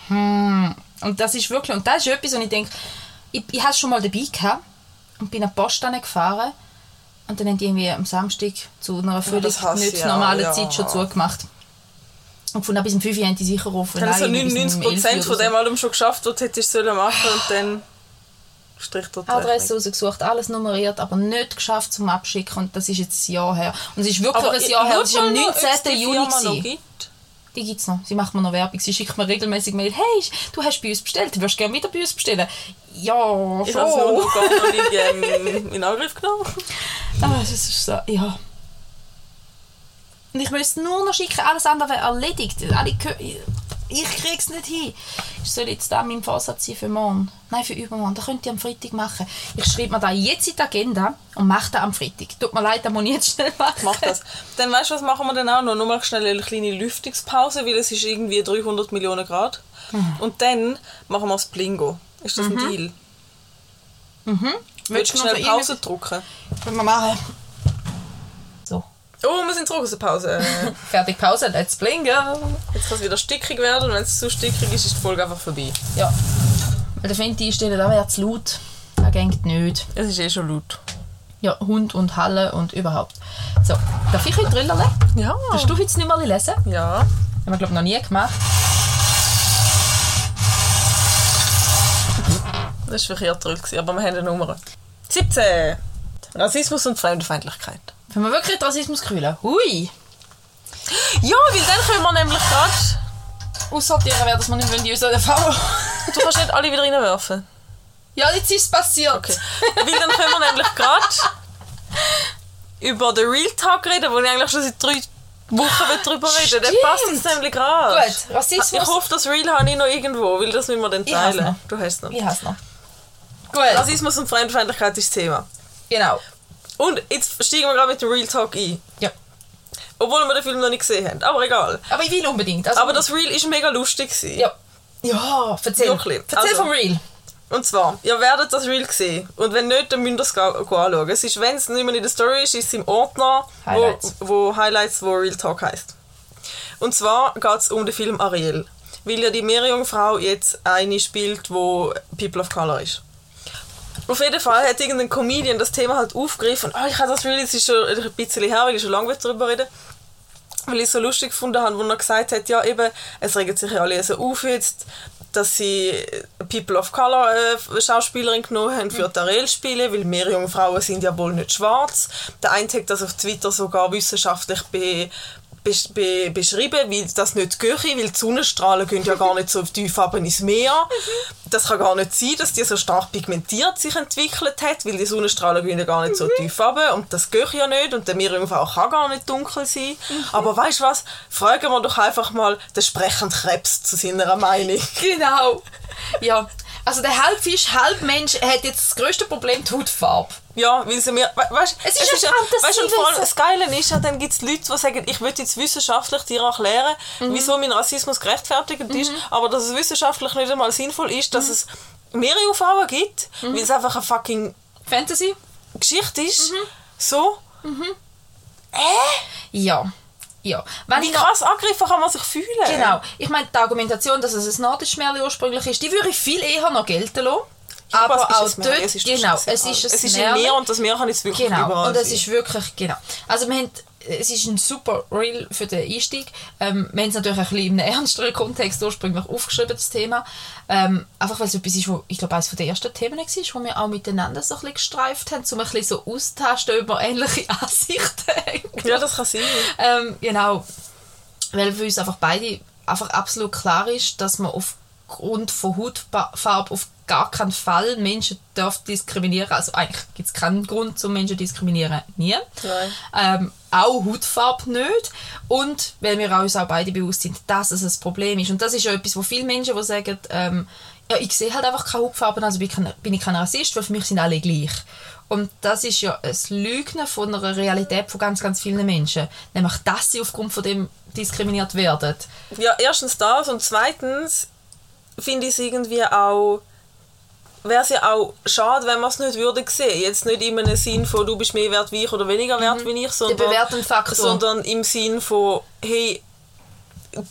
Hm. Und das ist wirklich, und das ist etwas, und ich denke, ich, ich habe es schon mal dabei gehabt und bin an die Post gefahren und dann haben die irgendwie am Samstag zu einer völlig hasse nicht normalen ja. Zeit schon zugemacht. Und von bis um 5 Uhr haben die sicher auf. Dann du 99% von dem allem schon geschafft, was du hättest sollen machen und dann strich dort Adresse rausgesucht, alles nummeriert, aber nicht geschafft zum Abschicken. Und das ist jetzt ein Jahr her. Und es ist wirklich Aber ein Jahr her. Es war am schau mal noch, ob es 19. die Juni. Firma noch gewesen. gibt. Die gibt es noch. Sie macht mir noch Werbung. Sie schickt mir regelmäßig Mail. Hey, du hast bei uns bestellt. Du würdest gerne wieder bei uns bestellen. Ja, Ich habe es nur schon. noch gar nicht ähm, in Angriff genommen. (laughs) Ah, das ist so, ja. Und ich müsste nur noch schicken, alles andere wäre erledigt. Alle ich krieg's nicht hin. Ich soll jetzt da meinen Vorsatz sein für morgen. Nein, für übermorgen. Das könnt ihr am Freitag machen. Ich schreibe mir da jetzt in die Agenda und mache das am Freitag. Tut mir leid, das muss ich jetzt schnell (laughs) machen. Mach das. Dann weißt du, was machen wir denn auch noch? Nur mal schnell eine kleine Lüftungspause, weil es ist irgendwie 300 Millionen Grad. Hm. Und dann machen wir das Blingo. Ist das ein Deal? Mhm. Willst du schnell Pause drücken? Können wir machen. Oh, wir sind zurück aus der Pause. Fertig, Pause, let's blingo. Jetzt kann es wieder stickig werden und wenn es zu stickig ist, ist die Folge einfach vorbei. Ja. Weil der Fenty einstellen, da wäre zu laut. Das geht nicht. Es ist eh schon laut. Ja, Hund und Halle und überhaupt. So, darf ich heute Trillerle? Ja. Darfst du jetzt nicht mal lesen? Ja. Haben wir, glaube ich, noch nie gemacht. Das war verkehrt gewesen, aber wir haben eine Nummer. 17. Rassismus und Fremdenfeindlichkeit. Können wir wirklich Rassismus kühlen? Hui! Ja, weil dann können wir nämlich gerade... Aussortieren wäre, dass wir nicht wollen, die unsere Erfahrung. Du kannst nicht alle wieder reinwerfen. Ja, jetzt ist es passiert. Okay. Weil dann können wir nämlich gerade über den Real Talk reden, wo ich eigentlich schon seit drei Wochen will drüber reden Stimmt. passt jetzt nämlich gerade. Gut, Rassismus. Ich hoffe, das Real habe ich noch irgendwo, weil das müssen wir dann Ich teilen. noch. Du hast es noch. Ich hasse noch. Gut, Rassismus und Fremdfeindlichkeit ist das Thema. genau. Und jetzt steigen wir gerade mit dem Real Talk ein. Ja. Obwohl wir den Film noch nicht gesehen haben. Aber egal. Aber ich will unbedingt. Also, Aber das Real ist mega lustig. gewesen. Ja. Ja, erzähl. Wirklich. Erzähl Also- vom Real. Und zwar, ihr werdet das Reel sehen. Und wenn nicht, dann müsst ihr es anschauen. Es ist, wenn es nicht mehr in der Story ist, ist es im Ordner, Highlights. Wo, wo Highlights, wo Real Talk heißt. Und zwar geht es um den Film Ariel. Weil ja die Meerjungfrau jetzt eine spielt, wo People of Color ist. Auf jeden Fall hat irgendein Comedian das Thema halt aufgegriffen. Oh, ich habe das Reel, es ist schon ein bisschen her, weil ich schon lange darüber reden weil ich es so lustig gefunden habe, wo er gesagt hat, ja eben, es regen sich ja alle so auf jetzt, dass sie People of Color äh, Schauspielerin genommen haben für die Ariel-Spiele, weil mehr junge Frauen sind ja wohl nicht schwarz. Der eine hat das auf Twitter sogar wissenschaftlich be, besch- be, beschrieben, weil das nicht gehe, weil die Sonnenstrahlen gehen ja gar nicht so tief runter ins Meer. Das kann gar nicht sein, dass die so stark pigmentiert sich entwickelt hat, weil die Sonnenstrahlen gehen ja gar nicht so tief runter und das geht ja nicht und der Meerjungfrau kann gar nicht dunkel sein. Aber weißt du was? Fragen wir doch einfach mal den sprechenden Krebs zu seiner Meinung. Genau. Ja. Also der Halbfisch, Halbmensch hat jetzt das grösste Problem, die Hautfarbe. Ja, weil sie mir, we weißt, Es ist eine Fantasie, weißt, und vor allem das Geile ist ja, dann gibt es Leute, die sagen, ich will jetzt wissenschaftlich dir erklären, Mhm. wieso mein Rassismus gerechtfertigt ist, aber dass es wissenschaftlich nicht einmal sinnvoll ist, Mhm. dass es mehrere Frauen gibt, weil es einfach eine fucking Fantasy? Geschichte ist. Mhm. So. Ja. Ja. Wenn Wie ich noch- krass angegriffen kann man sich fühlen? Genau. Ich meine, die Argumentation, dass es ein Nordisches ursprünglich ist, die würde ich viel eher noch gelten lassen. Ja, aber ist auch ein dort, Es ist genau, das es ist ein Es ist Märchen. Meer und das Meer kann jetzt wirklich Genau, überall und es ist wirklich, genau. Also wir haben, es ist ein super Reel für den Einstieg. Ähm, wir haben es natürlich ein bisschen in einem (laughs) ernsteren Kontext ursprünglich aufgeschrieben, das Thema. Ähm, einfach weil es etwas ist, wo, ich glaube, eines der ersten Themen war, wo wir auch miteinander so ein bisschen gestreift haben, um ein bisschen so auszutasten über ähnliche (laughs) Ansichten. Ja, das kann sein. Ähm, genau. Weil für uns einfach beide einfach absolut klar ist, dass man aufgrund von Hautfarbe auf gar keinen Fall Menschen darf diskriminieren. Also eigentlich gibt es keinen Grund zum Menschen diskriminieren. Nie. Ähm, auch Hautfarbe nicht. Und weil wir uns auch beide bewusst sind, dass es ein Problem ist. Und das ist ja etwas, wo viele Menschen die sagen, ähm, ja, ich sehe halt einfach keine Hautfarben, also bin ich kein, bin ich kein Rassist, weil für mich sind alle gleich. Und das ist ja ein Lügnen von einer Realität von ganz, ganz vielen Menschen. Nämlich, dass sie aufgrund von dem diskriminiert werden. Ja, erstens das und zweitens finde ich es irgendwie auch wäre es ja auch schade, wenn man es nicht würde sehen. Jetzt nicht in einem Sinn von, du bist mehr wert wie ich oder weniger wert wie ich, sondern, sondern im Sinn von, hey,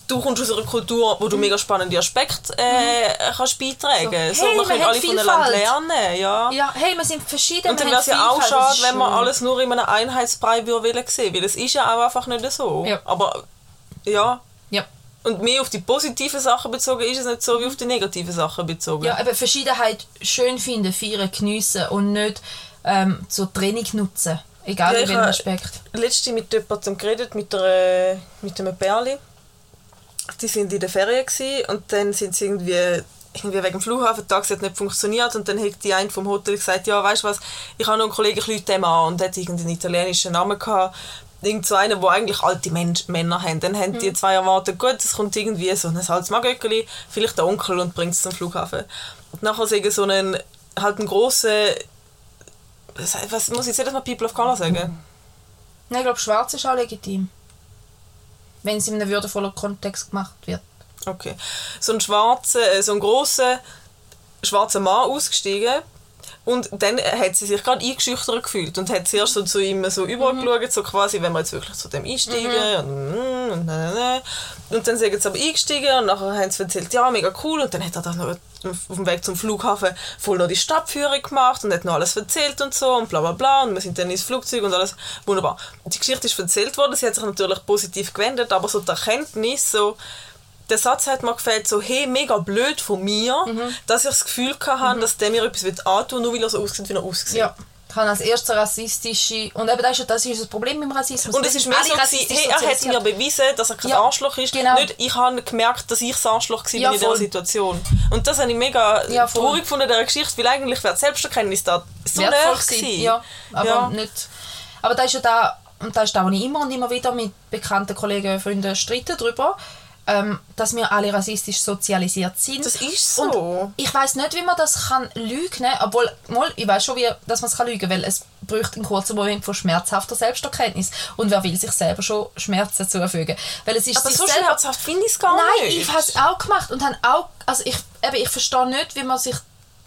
du kommst aus einer Kultur, wo du mega spannende Aspekte äh, kannst beitragen. Mhm. So, So, hey, wir können wir haben alle voneinander Vielfalt. lernen. Ja. Ja, hey, wir sind verschieden. Und dann wäre es ja auch schade, wenn man alles nur in einem Einheitsbrei würde sehen, weil es ist ja auch einfach nicht so. Ja. Aber Ja. Und mehr auf die positiven Sachen bezogen ist es nicht so wie auf die negativen Sachen bezogen. Ja, aber Verschiedenheit schön finden, feiern, geniessen und nicht ähm, zur Training nutzen. Egal Ja, in welchem Aspekt. Letzte mit jemandem geredet, mit, einer, mit einem Pärli. Die sind in der Ferien gewesen, und dann sind sie irgendwie, irgendwie wegen dem Flughafen, der Taxi hat nicht funktioniert und dann hat die eine vom Hotel gesagt, ja weißt du was, ich habe noch einen Kollegen, ich rufe dem an und der hat irgendeinen italienischen Namen gehabt. Irgend so einen, wo eigentlich alte Mensch, Männer haben. Dann haben die zwei erwartet, gut, es kommt irgendwie so ein Salzmagöckeli, vielleicht der Onkel und bringt es zum Flughafen. Und nachher sagen so einen, halt einen grossen, was, muss ich jetzt Mal People of Color sagen? Nein, ich glaube, schwarz ist auch legitim. Wenn es in einem würdevollen Kontext gemacht wird. Okay. So ein schwarzer, äh, so ein grosser schwarzer Mann ausgestiegen und dann hat sie sich gerade eingeschüchtert gefühlt und hat zuerst so zu ihm so übergeschaut, so quasi, wenn wir jetzt wirklich zu dem einsteigen und, mm, und, und dann sind sie aber eingestiegen und nachher haben sie erzählt, ja, mega cool. Und dann hat er dann noch auf dem Weg zum Flughafen voll noch die Stadtführung gemacht und hat noch alles erzählt und so und bla bla bla. Und wir sind dann ins Flugzeug und alles. Wunderbar. Die Geschichte ist erzählt worden, sie hat sich natürlich positiv gewendet, aber so die Erkenntnis, so der Satz hat mir gefällt, so, hey, mega blöd von mir, Mhm. dass ich das Gefühl hatte, dass der mir etwas antun will, nur weil er so aussieht, wie er aussieht. Ja, kann als erstes eine rassistische und eben das ist, das ist das Problem mit dem Rassismus. Und es ist mehr so, gewesen, hey, er hat mir bewiesen, dass er kein Ja, Arschloch ist. genau. Nicht, ich habe gemerkt, dass ich das Arschloch war Ja, in dieser. Situation. Und das habe ich mega Ja, traurig gefunden, dieser Geschichte, weil eigentlich wäre die Selbsterkenntnis da so näher gewesen. Ja, aber Ja. nicht. Aber da ist ja da, und da ist da, wo ich immer und immer wieder mit bekannten Kollegen und Freunden streite darüber, ähm, dass wir alle rassistisch sozialisiert sind. Das ist so. Und ich weiß nicht, wie man das kann lügen, obwohl, mal, ich weiß schon, wie, dass man es kann lügen, weil es braucht einen kurzen Moment von schmerzhafter Selbsterkenntnis. Und wer will sich selber schon Schmerzen zufügen? Weil es ist Aber so schmerzhaft finde ich es gar Nein, nicht. ich habe es auch gemacht und habe auch, also ich, eben, ich verstehe nicht, wie man sich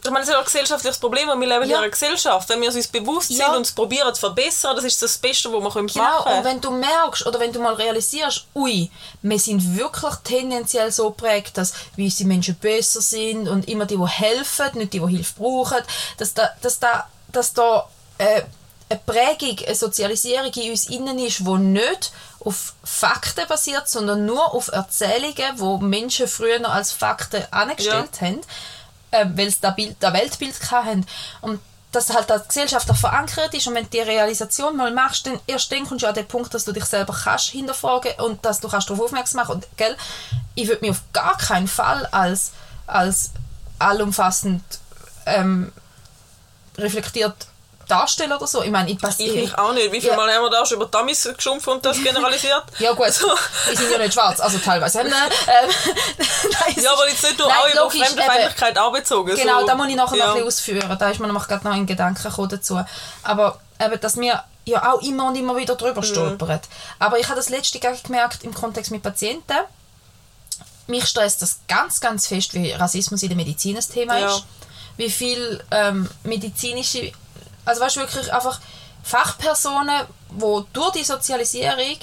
Ich meine, das ist ja ein gesellschaftliches Problem und wir leben Ja. in einer Gesellschaft. Wenn wir uns bewusst Ja. sind und es probieren zu verbessern, das ist das Beste, was wir können Genau, machen können. und wenn du merkst oder wenn du mal realisierst, ui, wir sind wirklich tendenziell so geprägt, dass weisse Menschen besser sind und immer die, die helfen, nicht die, die Hilfe brauchen, dass da, dass da, dass da äh, eine Prägung, eine Sozialisierung in uns innen ist, die nicht auf Fakten basiert, sondern nur auf Erzählungen, wo Menschen früher noch als Fakten angestellt haben, äh, weil sie das, Bild, das Weltbild hatten. Und dass halt das gesellschaftlich verankert ist und wenn du die Realisation mal machst, dann erst dann kommst du an den Punkt, dass du dich selber kannst hinterfragen und dass du kannst darauf aufmerksam machen und gell, ich würde mich auf gar keinen Fall als, als allumfassend ähm, reflektiert darstellen oder so. Ich meine, ich passe Ich mich auch nicht. Wie viel Ja. Mal haben wir da schon über Dummies geschumpft und das generalisiert? (laughs) Ja gut, (laughs) So. die sind ja nicht schwarz, also teilweise. Ähm, ähm, (laughs) nein, es Ja, aber jetzt nicht nur Nein, auch logisch. Fremdenfeindlichkeit anbezogen. Genau, so. da muss ich nachher ja. noch ein bisschen ausführen. Da ist mir nämlich gerade noch ein Gedanke gekommen dazu. Aber eben, dass wir ja auch immer und immer wieder Mhm. drüber stolpern. Aber ich habe das letzte Mal gemerkt im Kontext mit Patienten. Mich stresst das ganz, ganz fest, wie Rassismus in der Medizin ein Thema Ja. ist. Wie viel ähm, medizinische, also weißt du, wirklich einfach Fachpersonen, die durch die Sozialisierung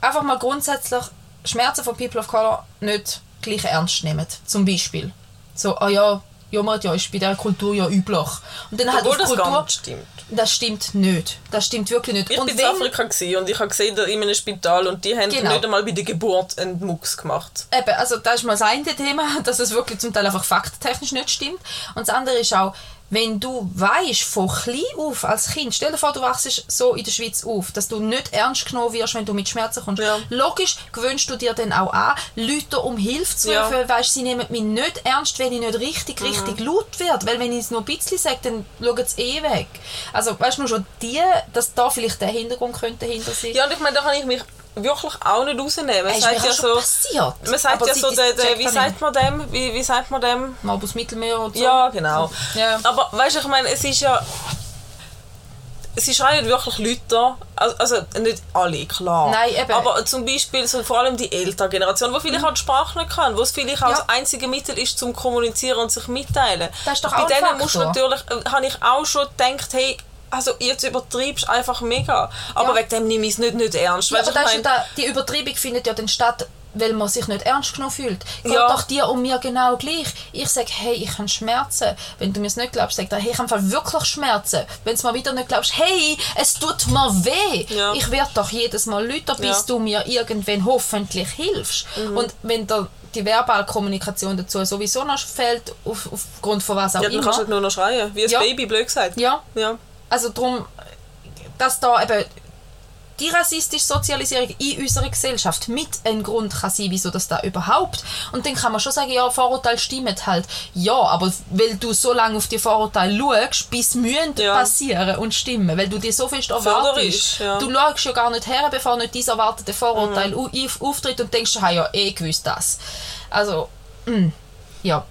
einfach mal grundsätzlich Schmerzen von People of Color nicht gleich ernst nehmen. Zum Beispiel. So, ah ja, Jammert ja ist bei dieser Kultur ja üblich. Und dann halt auf das Kultur, gar nicht stimmt. das stimmt nicht. Das stimmt wirklich nicht. Ich und bin in Afrika und ich habe gesehen, da in einem Spital und die haben Genau. nicht einmal bei der Geburt einen Mucks gemacht. Eben, also das ist mal das eine Thema, (laughs) dass es wirklich zum Teil einfach fakttechnisch nicht stimmt. Und das andere ist auch, wenn du weißt von klein auf als Kind, stell dir vor, du wachst so in der Schweiz auf, dass du nicht ernst genommen wirst, wenn du mit Schmerzen kommst. Ja. Logisch gewöhnst du dir dann auch an, Leute um Hilfe zu Ja. rufen, weil weißt, sie nehmen mich nicht ernst, wenn ich nicht richtig, richtig laut werde. Weil wenn ich es nur ein bisschen sage, dann schauen sie eh weg. Also weißt du, nur schon die, dass da vielleicht der Hintergrund könnte dahinter sein. Ja, und ich meine, da kann ich mich wirklich auch nicht rausnehmen. Man ist sagt ja auch so, man sagt ja so, der, der, wie sagt man dem? Wie, wie sagt man dem? Mal aus Mittelmeer und so. Ja, genau. Ja. Aber weißt du, ich meine, es ist ja. Sie schreien wirklich Leute da. Also, also nicht alle, klar. Nein, eben. Aber zum Beispiel so vor allem die ältere Generation, die vielleicht auch die Sprache nicht kann, wo es vielleicht auch Ja. das einzige Mittel ist, zum Kommunizieren und sich mitteilen. Das ist doch Bei auch denen musst du Faktor. natürlich, äh, habe ich auch schon gedacht, hey, also jetzt übertreibst du einfach mega. Aber Ja. wegen dem nehme ich es nicht, nicht ernst. Ja, aber das meine, da, die Übertreibung findet ja dann statt, weil man sich nicht ernst genommen fühlt. Geht Ja. doch dir und mir genau gleich. Ich sage, hey, ich habe Schmerzen. Wenn du mir es nicht glaubst, sag hey, ich habe wirklich Schmerzen. Wenn du mir wieder nicht glaubst, hey, es tut mir weh. Ja. Ich werde doch jedes Mal lauter, bis Ja. Mhm. du mir irgendwann hoffentlich hilfst. Und wenn da die verbale Kommunikation dazu sowieso noch fehlt, auf, aufgrund von was auch ja, dann immer. kannst du halt nur noch schreien, wie ein. Baby, blöd gesagt. Ja, ja. Also darum, dass da eben die rassistische Sozialisierung in unserer Gesellschaft mit ein Grund kann sein, wieso das da überhaupt. Und dann kann man schon sagen, ja, Vorurteile stimmen halt. Ja, aber weil du so lange auf die Vorurteile schaust, bis müssen Ja. passieren und stimmen, weil du dir so fest erwartest. Ja. Du schaust ja gar nicht her, bevor nicht dieses erwartete Vorurteil auf- auftritt und denkst, hey, ja, eh gewusst das. Also, mm, ja.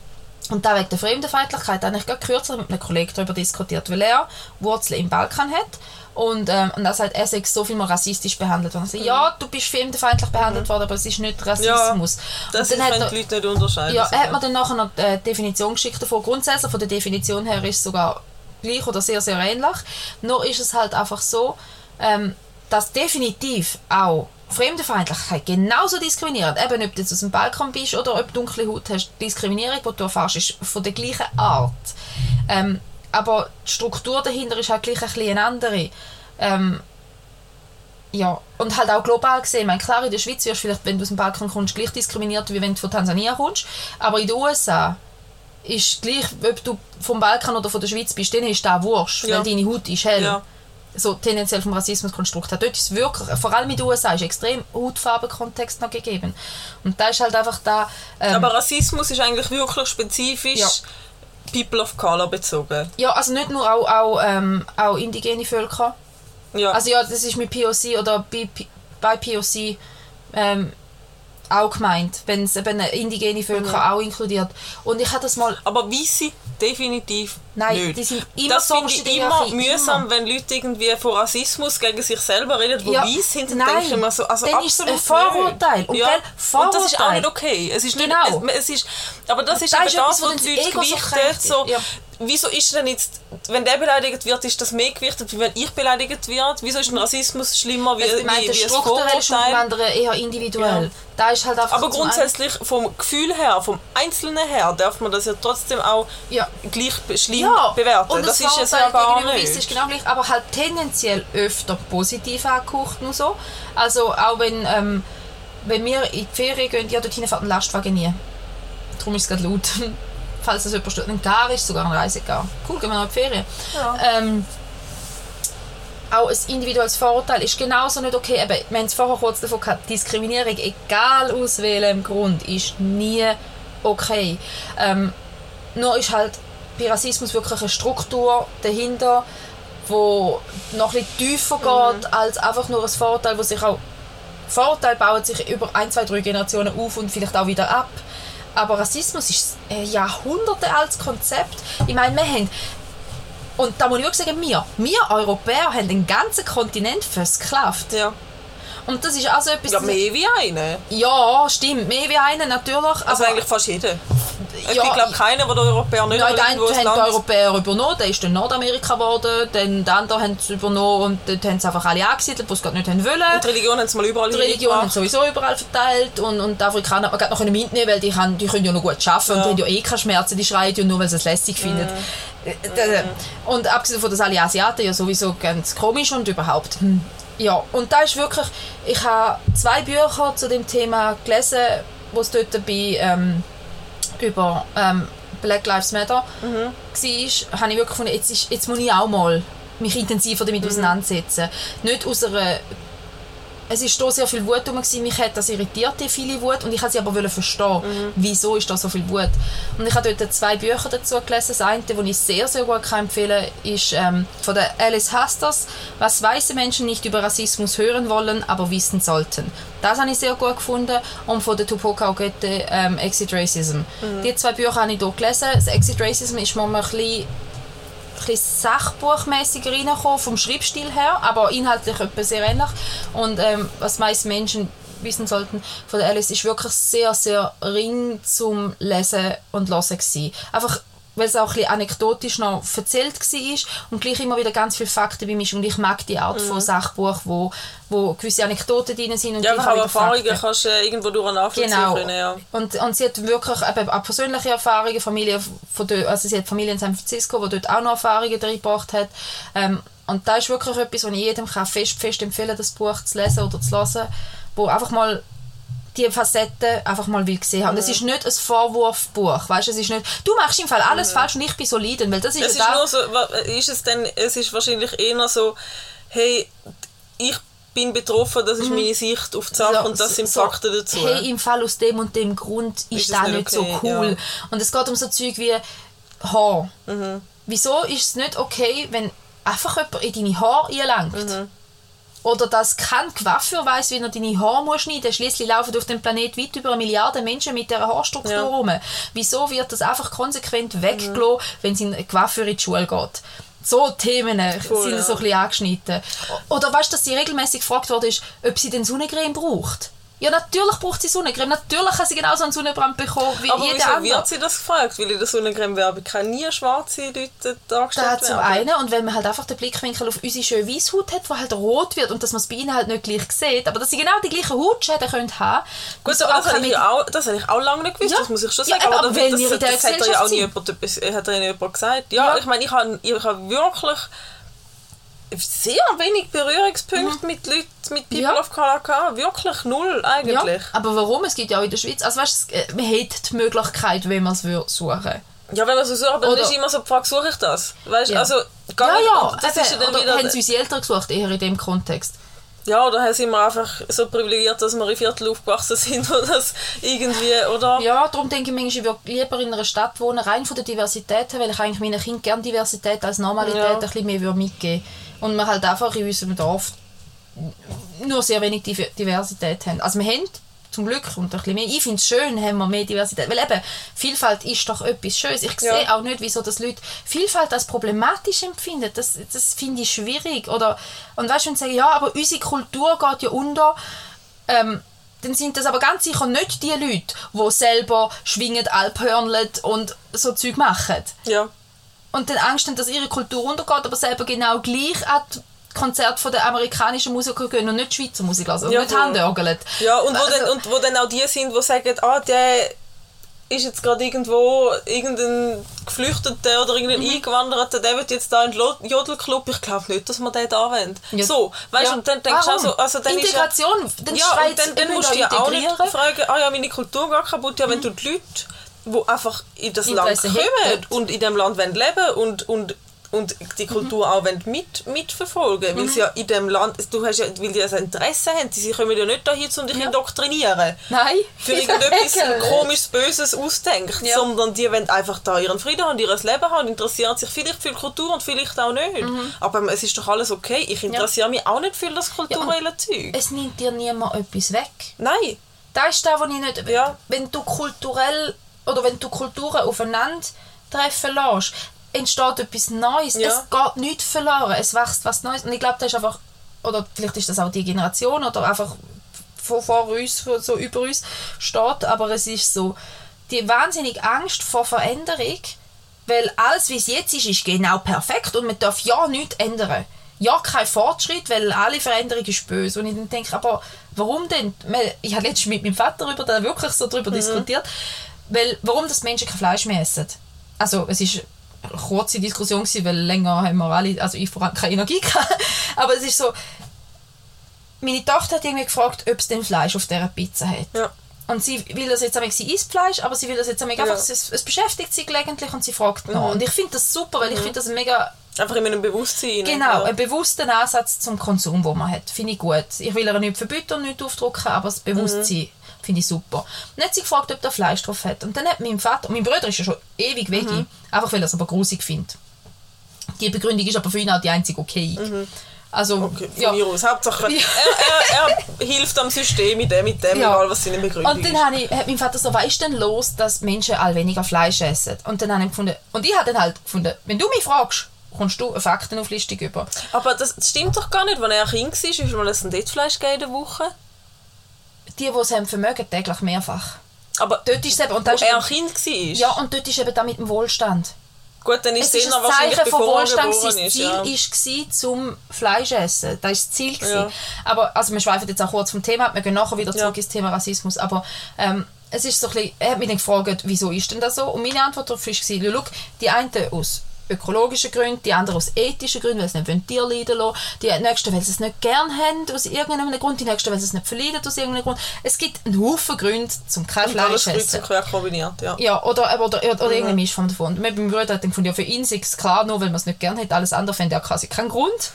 Und da wegen der Fremdenfeindlichkeit habe ich gerade kürzlich mit einem Kollegen darüber diskutiert, weil er Wurzeln im Balkan hat. Und, ähm, und er sagt, er sei so viel mal rassistisch behandelt worden. Ich sage, ja, du bist fremdenfeindlich behandelt worden, aber es ist nicht Rassismus. Das und ist, hat die er, Leute nicht unterscheiden. ja, er hat mir dann nachher noch die äh, Definition geschickt davon. Grundsätzlich von der Definition her ist es sogar gleich oder sehr, sehr ähnlich. Nur ist es halt einfach so, ähm, dass definitiv auch Fremdenfeindlichkeit genauso diskriminierend, eben ob du jetzt aus dem Balkan bist oder ob du dunkle Haut hast, die Diskriminierung, die du erfährst, ist von der gleichen Art. Ähm, aber die Struktur dahinter ist halt gleich ein bisschen eine andere. Ähm, ja, und halt auch global gesehen. Ich meine, klar, in der Schweiz wirst du vielleicht, wenn du aus dem Balkan kommst, gleich diskriminiert, wie wenn du von Tansania kommst. Aber in den USA ist gleich, ob du vom Balkan oder von der Schweiz bist, dann ist das wurscht, Ja. weil deine Haut ist hell. Ja. So tendenziell vom Rassismuskonstrukt her. Dort ist es wirklich, vor allem in den USA, ist extrem Hautfarbenkontext noch gegeben. Und da ist halt einfach da... Ähm, Aber Rassismus ist eigentlich wirklich spezifisch Ja. People of Color bezogen. ja, also nicht nur auch, auch, ähm, auch indigene Völker. Ja. Also ja, das ist mit POC oder bei POC ähm, auch gemeint, wenn es eben indigene Völker auch inkludiert. Und ich habe das mal... aber Weisse definitiv Nein, nicht. die sind immer das finde ich immer mühsam, immer. wenn Leute irgendwie von Rassismus gegen sich selber reden, wo Ja, weiss sind, dann denke ich immer so, also dann ist absolut ein Vorurteil. Und ja. gell, Und das ist auch Vorurteil. nicht okay. Es ist Genau. nicht, es, es ist, aber das ist da eben ist das, was die Leute Ego so. So, Ja. Wieso ist denn jetzt, wenn der beleidigt wird, ist das mehr gewichtet, wie wenn ich beleidigt werde? Wieso ist ein Rassismus schlimmer wie, Also wie, ich meine, wie strukturell ist und anderen eher individuell. Ja. Da ist halt einfach Aber grundsätzlich vom Gefühl her, vom Einzelnen her, darf man das ja trotzdem auch Ja. gleich schlimm Ja, bewerten. und das das ist ja gar Weiss ist nicht. genau gleich, aber halt tendenziell öfter positiv angehaucht und so. Also auch wenn, ähm, wenn wir in die Ferien gehen, ja, dorthin fährt ein Lastwagen nie. Darum ist es gerade laut. Falls das jemand stört. Ein Gar ist sogar ein Reisegar. Cool, gehen wir noch in die Ferien. Ja. Ähm, auch ein individuelles Vorurteil ist genauso nicht okay. Eben, wir haben es vorher kurz davon gehabt, Diskriminierung, egal aus welchem Grund, ist nie okay. Ähm, nur ist halt bei Rassismus wirklich eine Struktur dahinter, wo noch ein bisschen tiefer geht als einfach nur ein Vorurteil, wo sich auch Vorurteile bauen sich über ein, zwei, drei Generationen auf und vielleicht auch wieder ab. Aber Rassismus ist ein Jahrhunderte altes Konzept. Ich meine, wir haben und da muss ich wirklich sagen, wir, wir Europäer haben den ganzen Kontinent versklavt. Ja. Und das ist also etwas... ja, mehr wie eine. Ja, stimmt, mehr wie einen natürlich. Also eigentlich fast jeder. Ich Ja, glaube, keiner, der die Europäer nicht Nein, den einen haben die. Europäer übernommen, der ist dann Nordamerika geworden, dann die anderen haben es übernommen und dort haben sie einfach alle angesiedelt, die es gerade nicht haben wollen. Und die Religion haben sie mal überall Die Religion haben hingebracht. sowieso überall verteilt und, und die Afrikaner hat man gerade noch mitnehmen weil die, kann, die können ja noch gut arbeiten und Ja. die haben ja eh keine Schmerzen, die schreien ja nur, weil sie es lässig finden. Äh, Und abgesehen davon, dass alle Asiaten ja sowieso ganz komisch und überhaupt. Hm. Ja, und da ist wirklich, ich habe zwei Bücher zu dem Thema gelesen, wo es dort bei, ähm, über ähm, Black Lives Matter Mhm. war, habe ich wirklich gefunden, jetzt, ist, jetzt muss ich auch mal mich intensiver damit Mhm. auseinandersetzen. Nicht aus einer es ist da sehr viel Wut rum, gewesen. mich hat das irritiert, die viele Wut, und ich wollte sie aber verstehen, Mhm. wieso ist da so viel Wut. Und ich habe dort zwei Bücher dazu gelesen. Das eine, das ich sehr, sehr gut kann empfehlen kann, ist ähm, von der Alice Hasters, «Was weiße Menschen nicht über Rassismus hören wollen, aber wissen sollten». Das habe ich sehr gut gefunden. Und von der Tupoka Ogette ähm, «Exit Racism». Die zwei Bücher habe ich hier gelesen. Das «Exit Racism» ist manchmal ein bisschen ein bisschen sachbuchmäßiger reingekommen, vom Schreibstil her, aber inhaltlich etwas sehr ähnlich. Und ähm, was meiste Menschen wissen sollten von der Alice, ist wirklich sehr, sehr ring zum Lesen und Hören gewesen. Einfach weil es auch ein bisschen anekdotisch noch erzählt war und gleich immer wieder ganz viele Fakten bei mir. Und ich mag die Art von Sachbuch, wo, wo gewisse Anekdoten drin sind und Ja, einfach auch Erfahrungen Fakten. kannst du äh, irgendwo durch nachvollziehen Genau. können. Ja. Und, und sie hat wirklich eben auch persönliche Erfahrungen, Familie von dort, also sie hat Familie in San Francisco, die dort auch noch Erfahrungen drin gebracht hat. Ähm, und da ist wirklich etwas, was ich jedem kann fest, fest empfehlen das Buch zu lesen oder zu hören, wo einfach mal die Facetten einfach mal will gesehen haben. Mhm. Es ist nicht ein Vorwurfbuch, weißt? Es ist nicht, du machst im Fall alles falsch und ich bin solide, weil das ist Mhm. Es ja ist da- nur so, ist es denn, es ist wahrscheinlich eher so, hey, ich bin betroffen, das ist meine Sicht auf die Sache und das sind Mhm. so, Fakten dazu. Hey, im Fall aus dem und dem Grund ist, Ist das nicht nicht so okay, cool. ja. Und es geht um so Zeug wie Haar. Mhm. Wieso ist es nicht okay, wenn einfach jemand in deine Haare einlangt? Mhm. Oder dass kein Coiffeur weiss, wie er deine Haare muss schneiden muss. Schliesslich laufen auf dem Planet weit über eine Milliarde Menschen mit dieser Haarstruktur Ja. Mhm. rum. Wieso wird das einfach konsequent weggelassen, wenn es in Coiffeur in die Schule geht? So Themen Voll, sind ja. so ein bisschen angeschnitten. Oder weißt du, dass sie regelmäßig gefragt worden ist, ob sie den Sonnencreme braucht? Ja, natürlich braucht sie Sonnencreme. Natürlich kann sie genauso einen Sonnenbrand bekommen wie Aber jeder wieso andere. wird sie das gefragt? Weil in der Sonnencreme-Werbung kann nie schwarze Leute dargestellt Da zum einen und wenn man halt einfach den Blickwinkel auf unsere schöne Weisshaut hat, die halt rot wird und dass man es bei ihnen halt nicht gleich sieht, aber dass sie genau die gleichen Hautschäden können haben. Gut, wieso aber das habe ich, auch, das habe ich auch lange nicht gewusst, Ja. das muss ich schon Ja, sagen. aber das, wenn das, in das, der hat ja auch nie jemand, hat jemand gesagt. Ja, Ja. ich meine, ich habe, ich habe wirklich sehr wenig Berührungspunkte mit Leuten mit People Mhm. Ja. of Color gehabt. Wirklich null ja, eigentlich. aber warum? Es gibt ja auch in der Schweiz, also weißt, du, äh, man hat die Möglichkeit, wenn man es würde suchen Ja, wenn man so sucht, dann Oder- ist immer so die Frage, suche ich das? Weißt du, Ja. also, gar Ja, nicht, ja, das eben, ist ja dann oder wieder... haben sie unsere Eltern gesucht, eher in dem Kontext. Ja, oder sind wir einfach so privilegiert, dass wir in Viertel aufgewachsen sind, (laughs) wo das irgendwie, oder? Ja, darum denke ich manchmal, ich würde lieber in einer Stadt wohnen, rein von der Diversität her, weil ich eigentlich meinen Kindern gerne Diversität als Normalität Ja. ein bisschen mehr würde mitgeben Und wir halt einfach in unserem Dorf nur sehr wenig Div- Diversität haben. Also wir haben zum Glück und ein bisschen mehr. Ich finde es schön, haben wir mehr Diversität. Weil eben, Vielfalt ist doch etwas Schönes. Ich Ja. sehe auch nicht, wieso das Leute Vielfalt als problematisch empfinden. Das, das finde ich schwierig. Oder, und weißt du, wenn sie sagen, ja, aber unsere Kultur geht ja unter, ähm, dann sind das aber ganz sicher nicht die Leute, die selber schwingen, Alphörnlet und so Zeug machen. Ja. Und dann Angst haben, dass ihre Kultur untergeht, aber selber genau gleich an die Konzerte von der amerikanischen Musiker gehen und nicht Schweizer Musik und Ja, nicht voll. Handörgeln. Ja, und wo, Also- dann, und wo dann auch die sind, die sagen, ah, der ist jetzt gerade irgendwo irgendein Geflüchteter oder irgendein Mhm. Eingewanderter, der wird jetzt da in den Jodelclub. Ich glaube nicht, dass man den da wollen. Ja. So, weißt du, Ja. und dann denkst du auch so, also dann Integration, ist ja, dann ja, und dann, dann musst du ja auch nicht. Mhm. fragen, ah ja, meine Kultur geht kaputt. Ja, wenn du die Leute, die einfach in das Interesse Land kommen hätten. und in dem Land wollen leben und, und und die Kultur Mhm. auch wollen mit, mitverfolgen weil sie ja in dem Land, du hast ja, weil die ein Interesse haben, sie kommen ja nicht dahin, um dich Ja. indoktrinieren Nein. für irgendetwas (laughs) komisches, Böses ausdenkt, Ja. sondern die wollen einfach da ihren Frieden haben, ihr Leben haben, interessieren sich vielleicht für die Kultur und vielleicht auch nicht. Mhm. Aber es ist doch alles okay. Ich interessiere mich auch nicht für das kulturelle Zeug. Es nimmt dir niemand etwas weg. Nein. Das ist das, was ich nicht... Ja. Wenn du kulturell... Oder wenn du Kulturen aufeinandertreffen lässt, entsteht etwas Neues. Ja. Es geht nichts verloren. Es wächst was Neues. Und ich glaube, das ist einfach... Oder vielleicht ist das auch die Generation oder einfach vor, vor uns, so über uns steht. Aber es ist so... Die wahnsinnige Angst vor Veränderung, weil alles, wie es jetzt ist, ist genau perfekt und man darf ja nichts ändern. Ja, kein Fortschritt, weil alle Veränderung ist böse. Und ich dann denke, aber warum denn? Ich habe letztens mit meinem Vater über da wirklich so darüber diskutiert, weil warum das Menschen kein Fleisch mehr essen. Also es ist eine kurze Diskussion gewesen, weil länger haben wir alle, also ich vor allem keine Energie (laughs) gehabt. Aber es ist so, meine Tochter hat irgendwie gefragt, ob es denn Fleisch auf dieser Pizza hat. Ja. Und sie will das jetzt einmal, sie isst Fleisch, aber sie will das jetzt einmal Ja. einfach, es, es beschäftigt sie gelegentlich und sie fragt nach. Und ich finde das super, weil ich finde das ein mega, Einfach in meinem Bewusstsein. genau, Ja. einen bewussten Ansatz zum Konsum, den man hat. Finde ich gut. Ich will ihr nicht verbieten und nicht aufdrücken, aber das Bewusstsein finde ich super. Und dann hat sie gefragt, ob da Fleisch drauf hat. Und dann hat mein Vater, mein Bruder ist ja schon ewig Veggie, einfach weil er es aber grusig findet. Die Begründung ist aber für ihn auch die einzige okay. Also, Okay, von ja. mir aus. Hauptsache, er, er, er hilft am System mit dem, mit dem, Ja. egal was seine Begründung Und dann ist. habe ich, hat mein Vater so, was ist denn los, dass Menschen all weniger Fleisch essen? Und dann habe ich gefunden, und ich habe dann halt gefunden, wenn du mich fragst, kommst du eine Faktenauflistung über. Aber das stimmt doch gar nicht, wenn er ein Kind war, wie viel Mal dort Fleisch in der Woche? Die, die es haben, vermögen täglich mehrfach. Aber Dort ist eben, und wo ist er ein Kind war? ja, und dort ist eben da mit dem Wohlstand. Gut, dann ist Es ist ein Zeichen von Wohlstand. Sein ist. Ziel Ja. war zum Fleisch essen. Das war das Ziel. Ja. Aber, also wir schweifen jetzt auch kurz vom Thema ab, wir gehen nachher wieder zurück Ja. ins Thema Rassismus. Aber ähm, es ist so ein bisschen, er hat mich dann gefragt, wieso ist denn das so? Und meine Antwort darauf war, «Ja, schau, die einen aus ökologischen Gründen, die anderen aus ethischen Gründen, weil sie nicht wollen Tiere leiden lassen, die nächsten, weil sie es nicht gern haben, aus irgendeinem Grund, die nächsten, weil sie es nicht verleiden, aus irgendeinem Grund. Es gibt einen Haufen Gründe, zum kein Fleisch kreuz essen. kombiniert, ja. Ja, oder, oder, oder, oder Mhm. Mischform davon. Und mein Bruder hat dann gefunden, ja, für ihn ist es klar, nur weil man es nicht gerne hat, alles andere fände er quasi keinen Grund.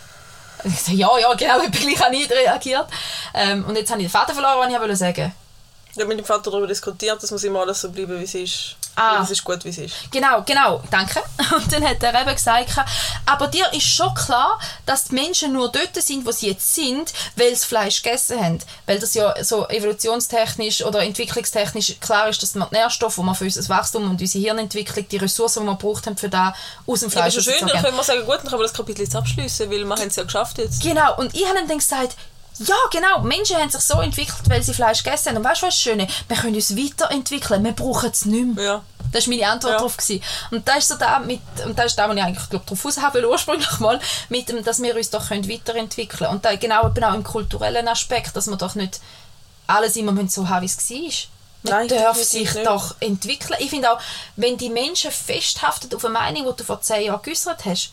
Und ich sagte, ja, ja, genau, (laughs) ich habe nicht reagiert. Ähm, und jetzt habe ich den Vater verloren, was ich wollte sagen. Ich habe mit dem Vater darüber diskutiert, dass muss immer alles so bleiben, wie es ist. Ah. Es ist gut, wie es ist. Genau, genau, danke. (laughs) Und dann hat er eben gesagt, aber dir ist schon klar, dass die Menschen nur dort sind, wo sie jetzt sind, weil sie Fleisch gegessen haben. Weil das ja so evolutionstechnisch oder entwicklungstechnisch klar ist, dass wir die Nährstoffe, die wir für unser Wachstum und unsere Hirnentwicklung, die Ressourcen, die wir gebraucht haben, für da aus dem Ja, aber Fleisch schön, dann können wir sagen, gut, dann können wir das Kapitel jetzt abschließen, weil wir haben es ja geschafft jetzt. Genau, und ich habe dann gesagt, ja, genau, Menschen haben sich so entwickelt, weil sie Fleisch gegessen haben. Und weißt du, was Schöne? Wir können uns weiterentwickeln, wir brauchen es nicht mehr. Ja. Das war meine Antwort Ja. darauf. Und das ist so da mit, und das ist da, was ich eigentlich glaub, darauf raus haben will, ursprünglich mal, mit dem, dass wir uns doch können weiterentwickeln können. Und da genau, eben auch im kulturellen Aspekt, dass wir doch nicht alles immer müssen so haben, wie es war. Man Nein, darf sich nicht. doch entwickeln. Ich finde auch, wenn die Menschen festhaften auf eine Meinung, die du vor zehn Jahren geäußert hast,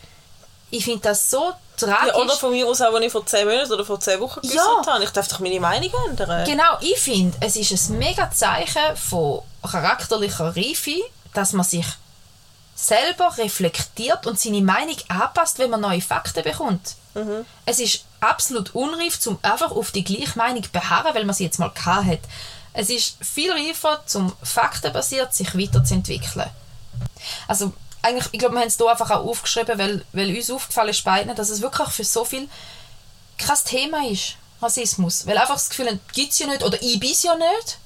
ich finde das so tragisch. Ja, oder von mir aus auch, wenn ich vor 10 Monaten oder vor 10 Wochen Ja. geäußert habe. Ich darf doch meine Meinung ändern. Genau, ich finde, es ist ein mega Zeichen von charakterlicher Reife, dass man sich selber reflektiert und seine Meinung anpasst, wenn man neue Fakten bekommt. Es ist absolut unreif, zum einfach auf die gleiche Meinung beharren, weil man sie jetzt mal gehabt hat. Es ist viel reifer, zum faktenbasiert sich weiterzuentwickeln. Also eigentlich, ich glaube, wir haben es hier einfach auch aufgeschrieben, weil, weil uns aufgefallen ist beiden, dass es wirklich für so viel kein Thema ist, Rassismus. Weil einfach das Gefühl gibt es ja nicht oder ich bin ja nicht.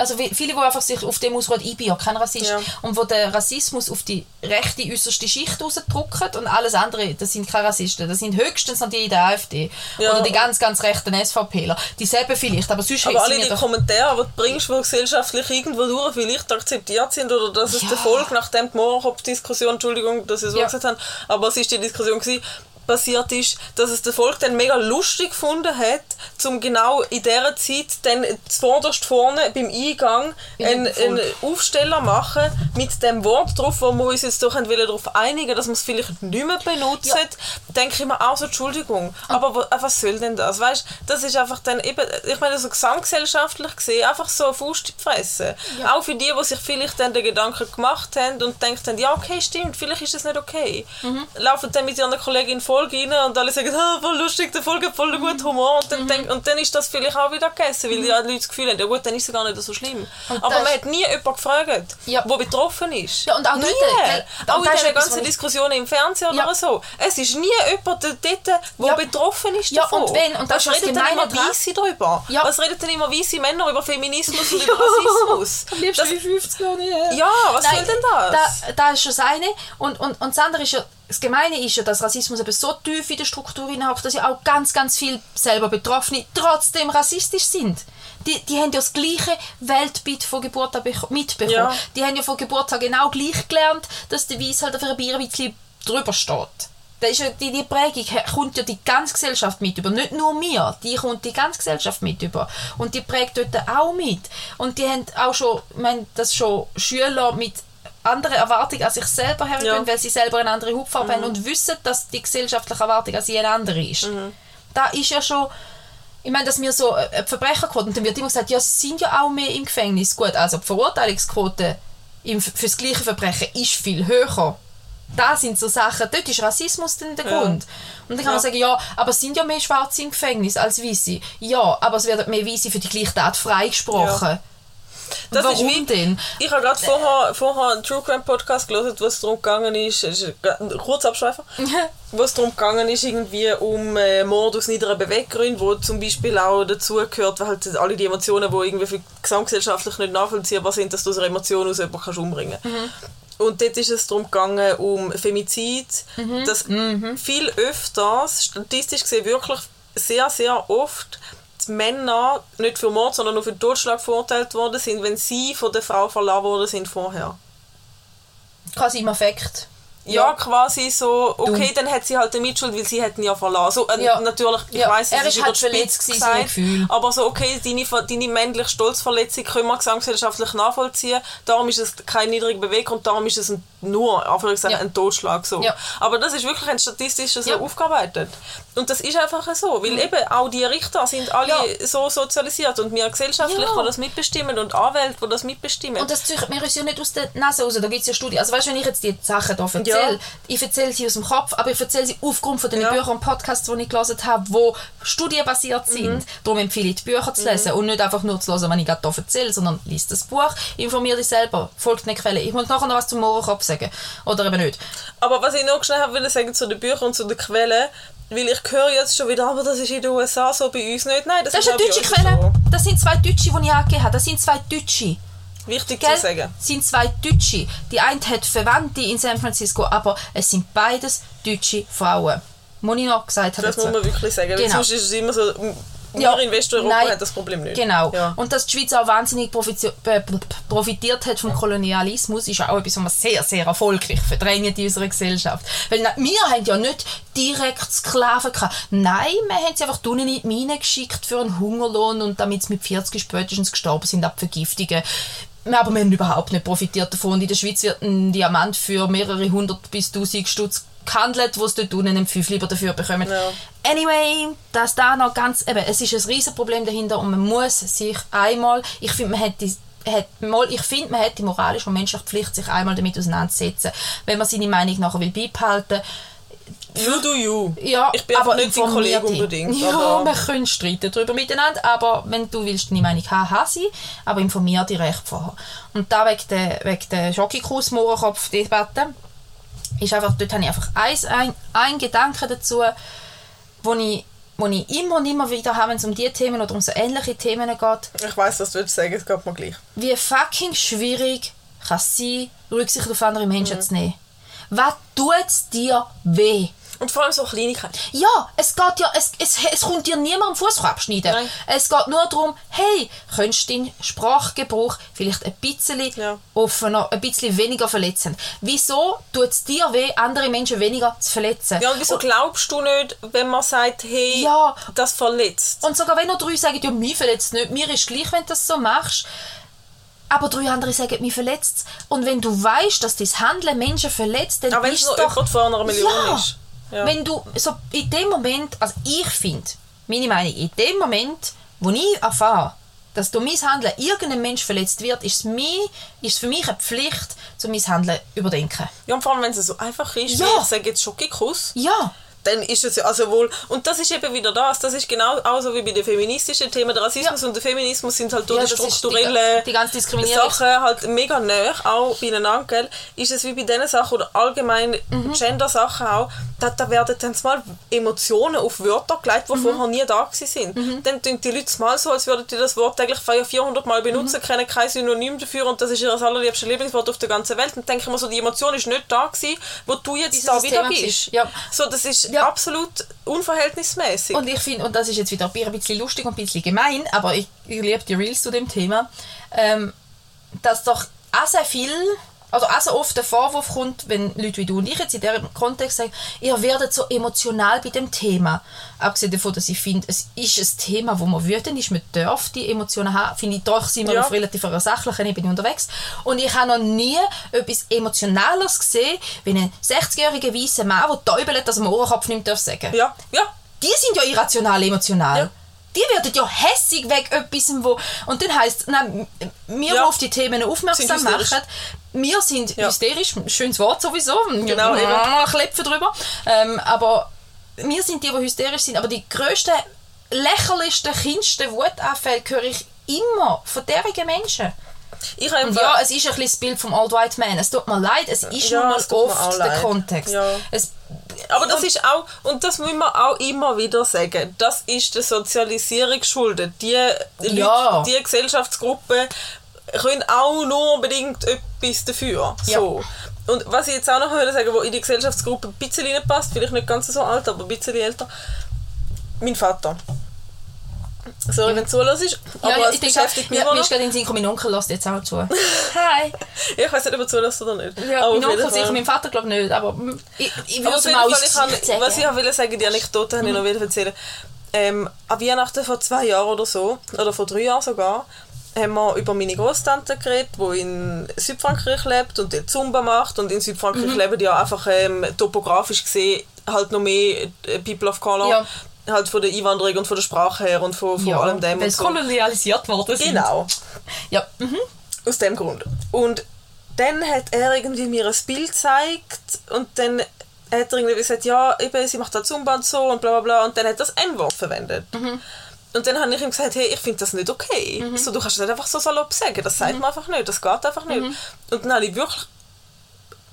Also viele, die einfach sich auf dem ausruhen, ich bin ja kein Rassist. Ja. Und wo der Rassismus auf die rechte äußerste Schicht rausdrücken und alles andere, das sind keine Rassisten. Das sind höchstens noch die in der AfD. Ja. Oder die ganz, ganz rechten SVPler. Dieselben vielleicht, aber sonst Aber alle die Kommentare, die du bringst, die gesellschaftlich irgendwo durch vielleicht akzeptiert sind oder dass es Ja. der Volk, nachdem die Mohrenkopf-Diskussion, Entschuldigung, dass ich so Ja. gesagt habe, aber es ist die Diskussion gewesen, passiert ist, dass es der Volk dann mega lustig gefunden hat, um genau in dieser Zeit dann zuvorderst vorne beim Eingang einen, einen Aufsteller machen mit dem Wort drauf, wo wir uns jetzt doch darauf einigen, dass wir es vielleicht nicht mehr benutzen, denke ich mir auch so, Entschuldigung, aber wo, äh, was soll denn das? Weißt, das ist einfach dann eben, ich meine, so gesamtgesellschaftlich gesehen, einfach so eine Faust in die Fresse. Ja. Auch für die, die sich vielleicht dann den Gedanken gemacht haben und denken, ja okay, stimmt, vielleicht ist das nicht okay. Mhm. Laufen dann mit ihren Kollegin in Folge rein und alle sagen, ah, voll lustig, der Folge hat voll einen guten Humor und Mhm. dann, denk, und dann ist das vielleicht auch wieder gegessen, weil die Leute das Gefühl haben, ja gut, dann ist es gar nicht so schlimm. Und Aber man hat nie jemanden gefragt, Ja. der betroffen ist. Ja, und auch nie. dort, Auch in etwas, ganzen Diskussionen im Fernsehen Ja. oder so. Es ist nie jemand dort, der Ja. betroffen ist Ja, davon. und wenn- und das Was redet dann Gemeine immer. Weisse drüber? Ja. Was redet denn immer weisse Männer über Feminismus und (laughs) über Rassismus? Am liebsten Das- wie 50 Jahre. Ja, was Nein, soll denn das? Da, da ist schon das eine. Und, und, und das andere ist ja, das Gemeine ist ja, dass Rassismus eben so tief in der Struktur innerhalb, dass ja auch ganz, ganz viele selber Betroffene trotzdem rassistisch sind. Die, die haben ja das gleiche Weltbild von Geburt an beko- mitbekommen. Ja. Die haben ja von Geburt an genau gleich gelernt, dass der Weiss halt auf einer Bier ein bisschen drüber steht. Da ist ja die, die Prägung kommt ja die ganze Gesellschaft mit über. Nicht nur mir, die kommt die ganze Gesellschaft mit über. Und die prägt dort auch mit. Und die haben auch schon, ich meine, dass schon Schüler mit anderen Erwartungen an sich selber hergehen, Ja. weil sie selber eine andere Hautfarbe haben und wissen, dass die gesellschaftliche Erwartung an sie eine andere ist. Da ist ja schon, ich meine, dass wir so äh, eine Verbrecherquote, und dann wird immer gesagt, ja, sie sind ja auch mehr im Gefängnis. Gut, also die Verurteilungsquote im, für das gleiche Verbrechen ist viel höher. Da sind so Sachen, dort ist Rassismus dann der Ja. Grund. Und dann kann man Ja. sagen, ja, aber es sind ja mehr Schwarze im Gefängnis als Weiße. Ja, aber es werden mehr Weiße für die gleiche Tat freigesprochen. Das Warum ist wie, denn? Ich habe gerade vorher, vorher einen True Crime Podcast gelesen, wo es darum gegangen ist, ist kurz abschweifen, (laughs) wo es darum gegangen ist, irgendwie um äh, Mord aus niederen Beweggründen, wo zum Beispiel auch dazugehört, weil halt alle die Emotionen, die irgendwie für gesamtgesellschaftlich nicht nachvollziehbar sind, dass du aus einer Emotion aus jemanden kannst umbringen. Und dort ist es darum gegangen, um Femizid, dass viel öfters, statistisch gesehen wirklich sehr, sehr oft Männer nicht für Mord, sondern nur für Totschlag verurteilt worden sind, wenn sie von der Frau verlassen worden sind vorher. Quasi im Affekt. Ja, quasi so, okay, dann hat sie halt eine Mitschuld, weil sie hätten ja verlassen. So, äh, Ja. Natürlich, ich Ja, weiss, er es ist halt verletzt gesagt, aber so, okay, deine, deine männliche Stolzverletzung können wir gesamtgesellschaftlich nachvollziehen, darum ist es kein niedriger Beweggrund, darum ist es ein, nur, Anführungszeichen, Ja. ein Totschlag. So. Ja. Aber das ist wirklich ein statistisches so aufgearbeitet. Und das ist einfach so, weil eben auch die Richter sind alle so sozialisiert und wir gesellschaftlich, Ja. die das mitbestimmen und Anwälte, die das mitbestimmen. Und das zieht mir uns ja nicht aus der Nase raus, da gibt es ja Studien. Also weißt du, wenn ich jetzt die Sachen erzähle, Ja. ich erzähle sie aus dem Kopf, aber ich erzähle sie aufgrund von den Ja. Büchern und Podcasts, die ich gelesen habe, die studienbasiert Mhm. sind. Darum empfehle ich, die Bücher zu lesen und nicht einfach nur zu hören, was ich gerade hier erzähle, sondern liest das Buch, informiere dich selber, folgt den Quellen. Ich muss nachher noch was zum Mohrenkopf sagen. Oder eben nicht. Aber was ich noch schnell habe wollte sagen zu den Büchern und zu den Quellen, weil ich höre jetzt schon wieder, aber das ist in den USA so, bei uns nicht. Nein, das, Das ist eine deutsche Quelle. Das sind zwei Deutsche, die ich angegeben habe. Das sind zwei Deutsche. Wichtig Gell? zu sagen. sind zwei Deutsche. Die eine hat Verwandte in San Francisco, aber es sind beides deutsche Frauen. Muss ich noch gesagt haben. Das muss man wirklich sagen. Genau. sonst ist es immer so, wir Ja, in Westeuropa nein, haben das Problem nicht. Genau. Ja. Und dass die Schweiz auch wahnsinnig äh, profitiert hat vom Kolonialismus, ist auch etwas, was wir sehr, sehr erfolgreich verdrängen in unserer Gesellschaft. Weil wir haben ja nicht direkt Sklaven gehabt. Nein, wir haben sie einfach unten in die Mine geschickt für einen Hungerlohn und damit sie mit 40 spätestens gestorben sind ab Vergiftungen. Aber wir haben überhaupt nicht profitiert davon. Und in der Schweiz wird ein Diamant für mehrere hundert bis tausend Stutz gehandelt, wo es dort unten einen Pfeif lieber dafür bekommen. Ja. Anyway, dass da noch ganz, eben, es ist ein riesen Problem dahinter und man muss sich einmal, ich finde, man hat die hat, mal, ich finde, man hat die moralische und menschliche Pflicht, sich einmal damit auseinanderzusetzen. Wenn man seine Meinung nachher will beibehalten You do you. ja, Ich bin einfach nicht dein Kollege unbedingt, Ja, aber- wir können streiten darüber miteinander, aber wenn du willst deine Meinung haben sie, aber informier dich recht vorher. Und da wegen der, wegen der Schokikus-Mohrenkopf-Debatte ist einfach, dort habe ich einfach eins, ein, ein Gedanke dazu, wo ich, wo ich immer und immer wieder habe, wenn es um diese Themen oder um so ähnliche Themen geht, Ich weiß, was du willst sagen, es geht mir gleich. wie fucking schwierig kann es sein, Rücksicht auf andere Menschen Mhm. zu nehmen. Was tut es dir weh? Und vor allem so Kleinigkeiten. Ja, es geht ja, es, es, es kommt dir niemand am Fuß abschneiden. Nein. Es geht nur darum, hey, könntest du deinen Sprachgebrauch vielleicht ein bisschen Ja. offener, ein bisschen weniger verletzen. Wieso tut es dir weh, andere Menschen weniger zu verletzen? Ja, und wieso glaubst du nicht, wenn man sagt, hey, Ja. das verletzt? Und sogar wenn noch drei sagen, ja, mich verletzt nicht, mir ist gleich, wenn du das so machst. Aber drei andere sagen, mich verletzt Und wenn du weißt, dass dein Handeln Menschen verletzt, dann wenn es bist du doch... jemand vor einer Million Ja. ist. Ja. Wenn du so in dem Moment, also ich finde, meine Meinung, in dem Moment, wo ich erfahre, dass durch mein Handeln irgendein Mensch verletzt wird, ist es, mir, ist es für mich eine Pflicht, zu mein Handeln überdenken. ja, und vor allem, wenn es so einfach ist, Ja. ich sage jetzt Schokikuss, Ja, dann ist es ja also wohl und das ist eben wieder das das ist genau auch so wie bei den feministischen Themen der Rassismus Ja. und der Feminismus sind halt durch Ja, die ist die- strukturellen die ganze Diskriminierung. Sachen halt mega näher auch beieinander gell? ist es wie bei diesen Sachen oder allgemein Mhm. Gender-Sachen auch da, da werden dann mal Emotionen auf Wörter gelegt Mhm. die vorher nie da gewesen sind dann tun die Leute mal so als würden die das Wort eigentlich 400 Mal benutzen Mhm. kennen kein Synonym dafür und das ist ihr allerliebste Lieblingswort auf der ganzen Welt und denke ich mir so die Emotion ist nicht da gewesen wo du jetzt Bis da es ein Thema wiedergibst ist. Ja. so, das ist Ja. absolut unverhältnismäßig. Und ich finde, und das ist jetzt wieder ein bisschen lustig und ein bisschen gemein, aber ich, ich liebe die Reels zu dem Thema, ähm, dass doch auch sehr viel, also auch so oft der Vorwurf kommt, wenn Leute wie du und ich jetzt in diesem Kontext sagen, ihr werdet so emotional bei dem Thema. Abgesehen davon, dass ich finde, es ist ein Thema, wo man wütend ist, man darf die Emotionen haben, finde ich, doch sind wir Ja. auf relativ einer sachlichen Ebene unterwegs. Und ich habe noch nie etwas Emotionaleres gesehen, wie ein 60-jähriger weißer Mann, der täubelt, dass er einen Ohrenkopf nicht darf sagen ja, ja. die sind ja irrational emotional. Ja. Die werden ja hässig wegen etwas, wo... Und dann heisst nein, wir, Ja. die auf die Themen aufmerksam machen, wir sind Ja. hysterisch, schönes Wort sowieso, Genau, eben. ja, klepfen drüber. Ähm, aber wir sind die, die hysterisch sind, aber die grössten, lächerlichsten, kindsten Wutanfälle höre ich immer von derjenigen Menschen. Ich Und ja, es ist ein bisschen das Bild vom Old White Man. Es tut mir leid, es ist Ja, nun mal oft der. Kontext. Ja. Es, aber das ist auch, und das müssen wir auch immer wieder sagen, das ist der Sozialisierung geschuldet. Die, Ja. Leute, die Gesellschaftsgruppen können auch nur unbedingt etwas dafür. So. Und was ich jetzt auch noch höre sagen, wo in die Gesellschaftsgruppe ein bisschen reinpasst, vielleicht nicht ganz so alt, aber ein bisschen älter, mein Vater. Sorry, wenn du zuhörst, aber ja, es beschäftigt mich ja, immer mir noch. ist gerade in den Sinn mein Onkel lässt jetzt auch zu. (laughs) Hi! Ich weiß nicht, ob er zulässt oder nicht. Ja, aber mein Onkel sicher, mein Vater glaube nicht, aber ich, ich würde es mal ich kann, sagen. was ich auch will sagen, die Anekdote habe ich noch wieder erzählen. Ähm, an Weihnachten vor zwei Jahren oder so, oder vor drei Jahren sogar, haben wir über meine Großtante geredet, die in Südfrankreich lebt und dort Zumba macht. Und in Südfrankreich Mhm. leben die ja einfach ähm, topografisch gesehen halt noch mehr äh, People of Color. Ja. Halt von der Einwanderung und von der Sprache her und von, von ja, allem dem. weil es so. kolonialisiert worden sind. Genau. Ja. Mhm. Aus dem Grund. Und dann hat er irgendwie mir ein Bild gezeigt und dann hat er irgendwie gesagt, ja, eben, sie macht da Zumba und so und bla bla bla und dann hat er das N-Wort verwendet. Und dann habe ich ihm gesagt, hey, ich finde das nicht okay. So, du kannst nicht einfach so salopp sagen, das sagt man einfach nicht, das geht einfach nicht. Und dann habe ich wirklich,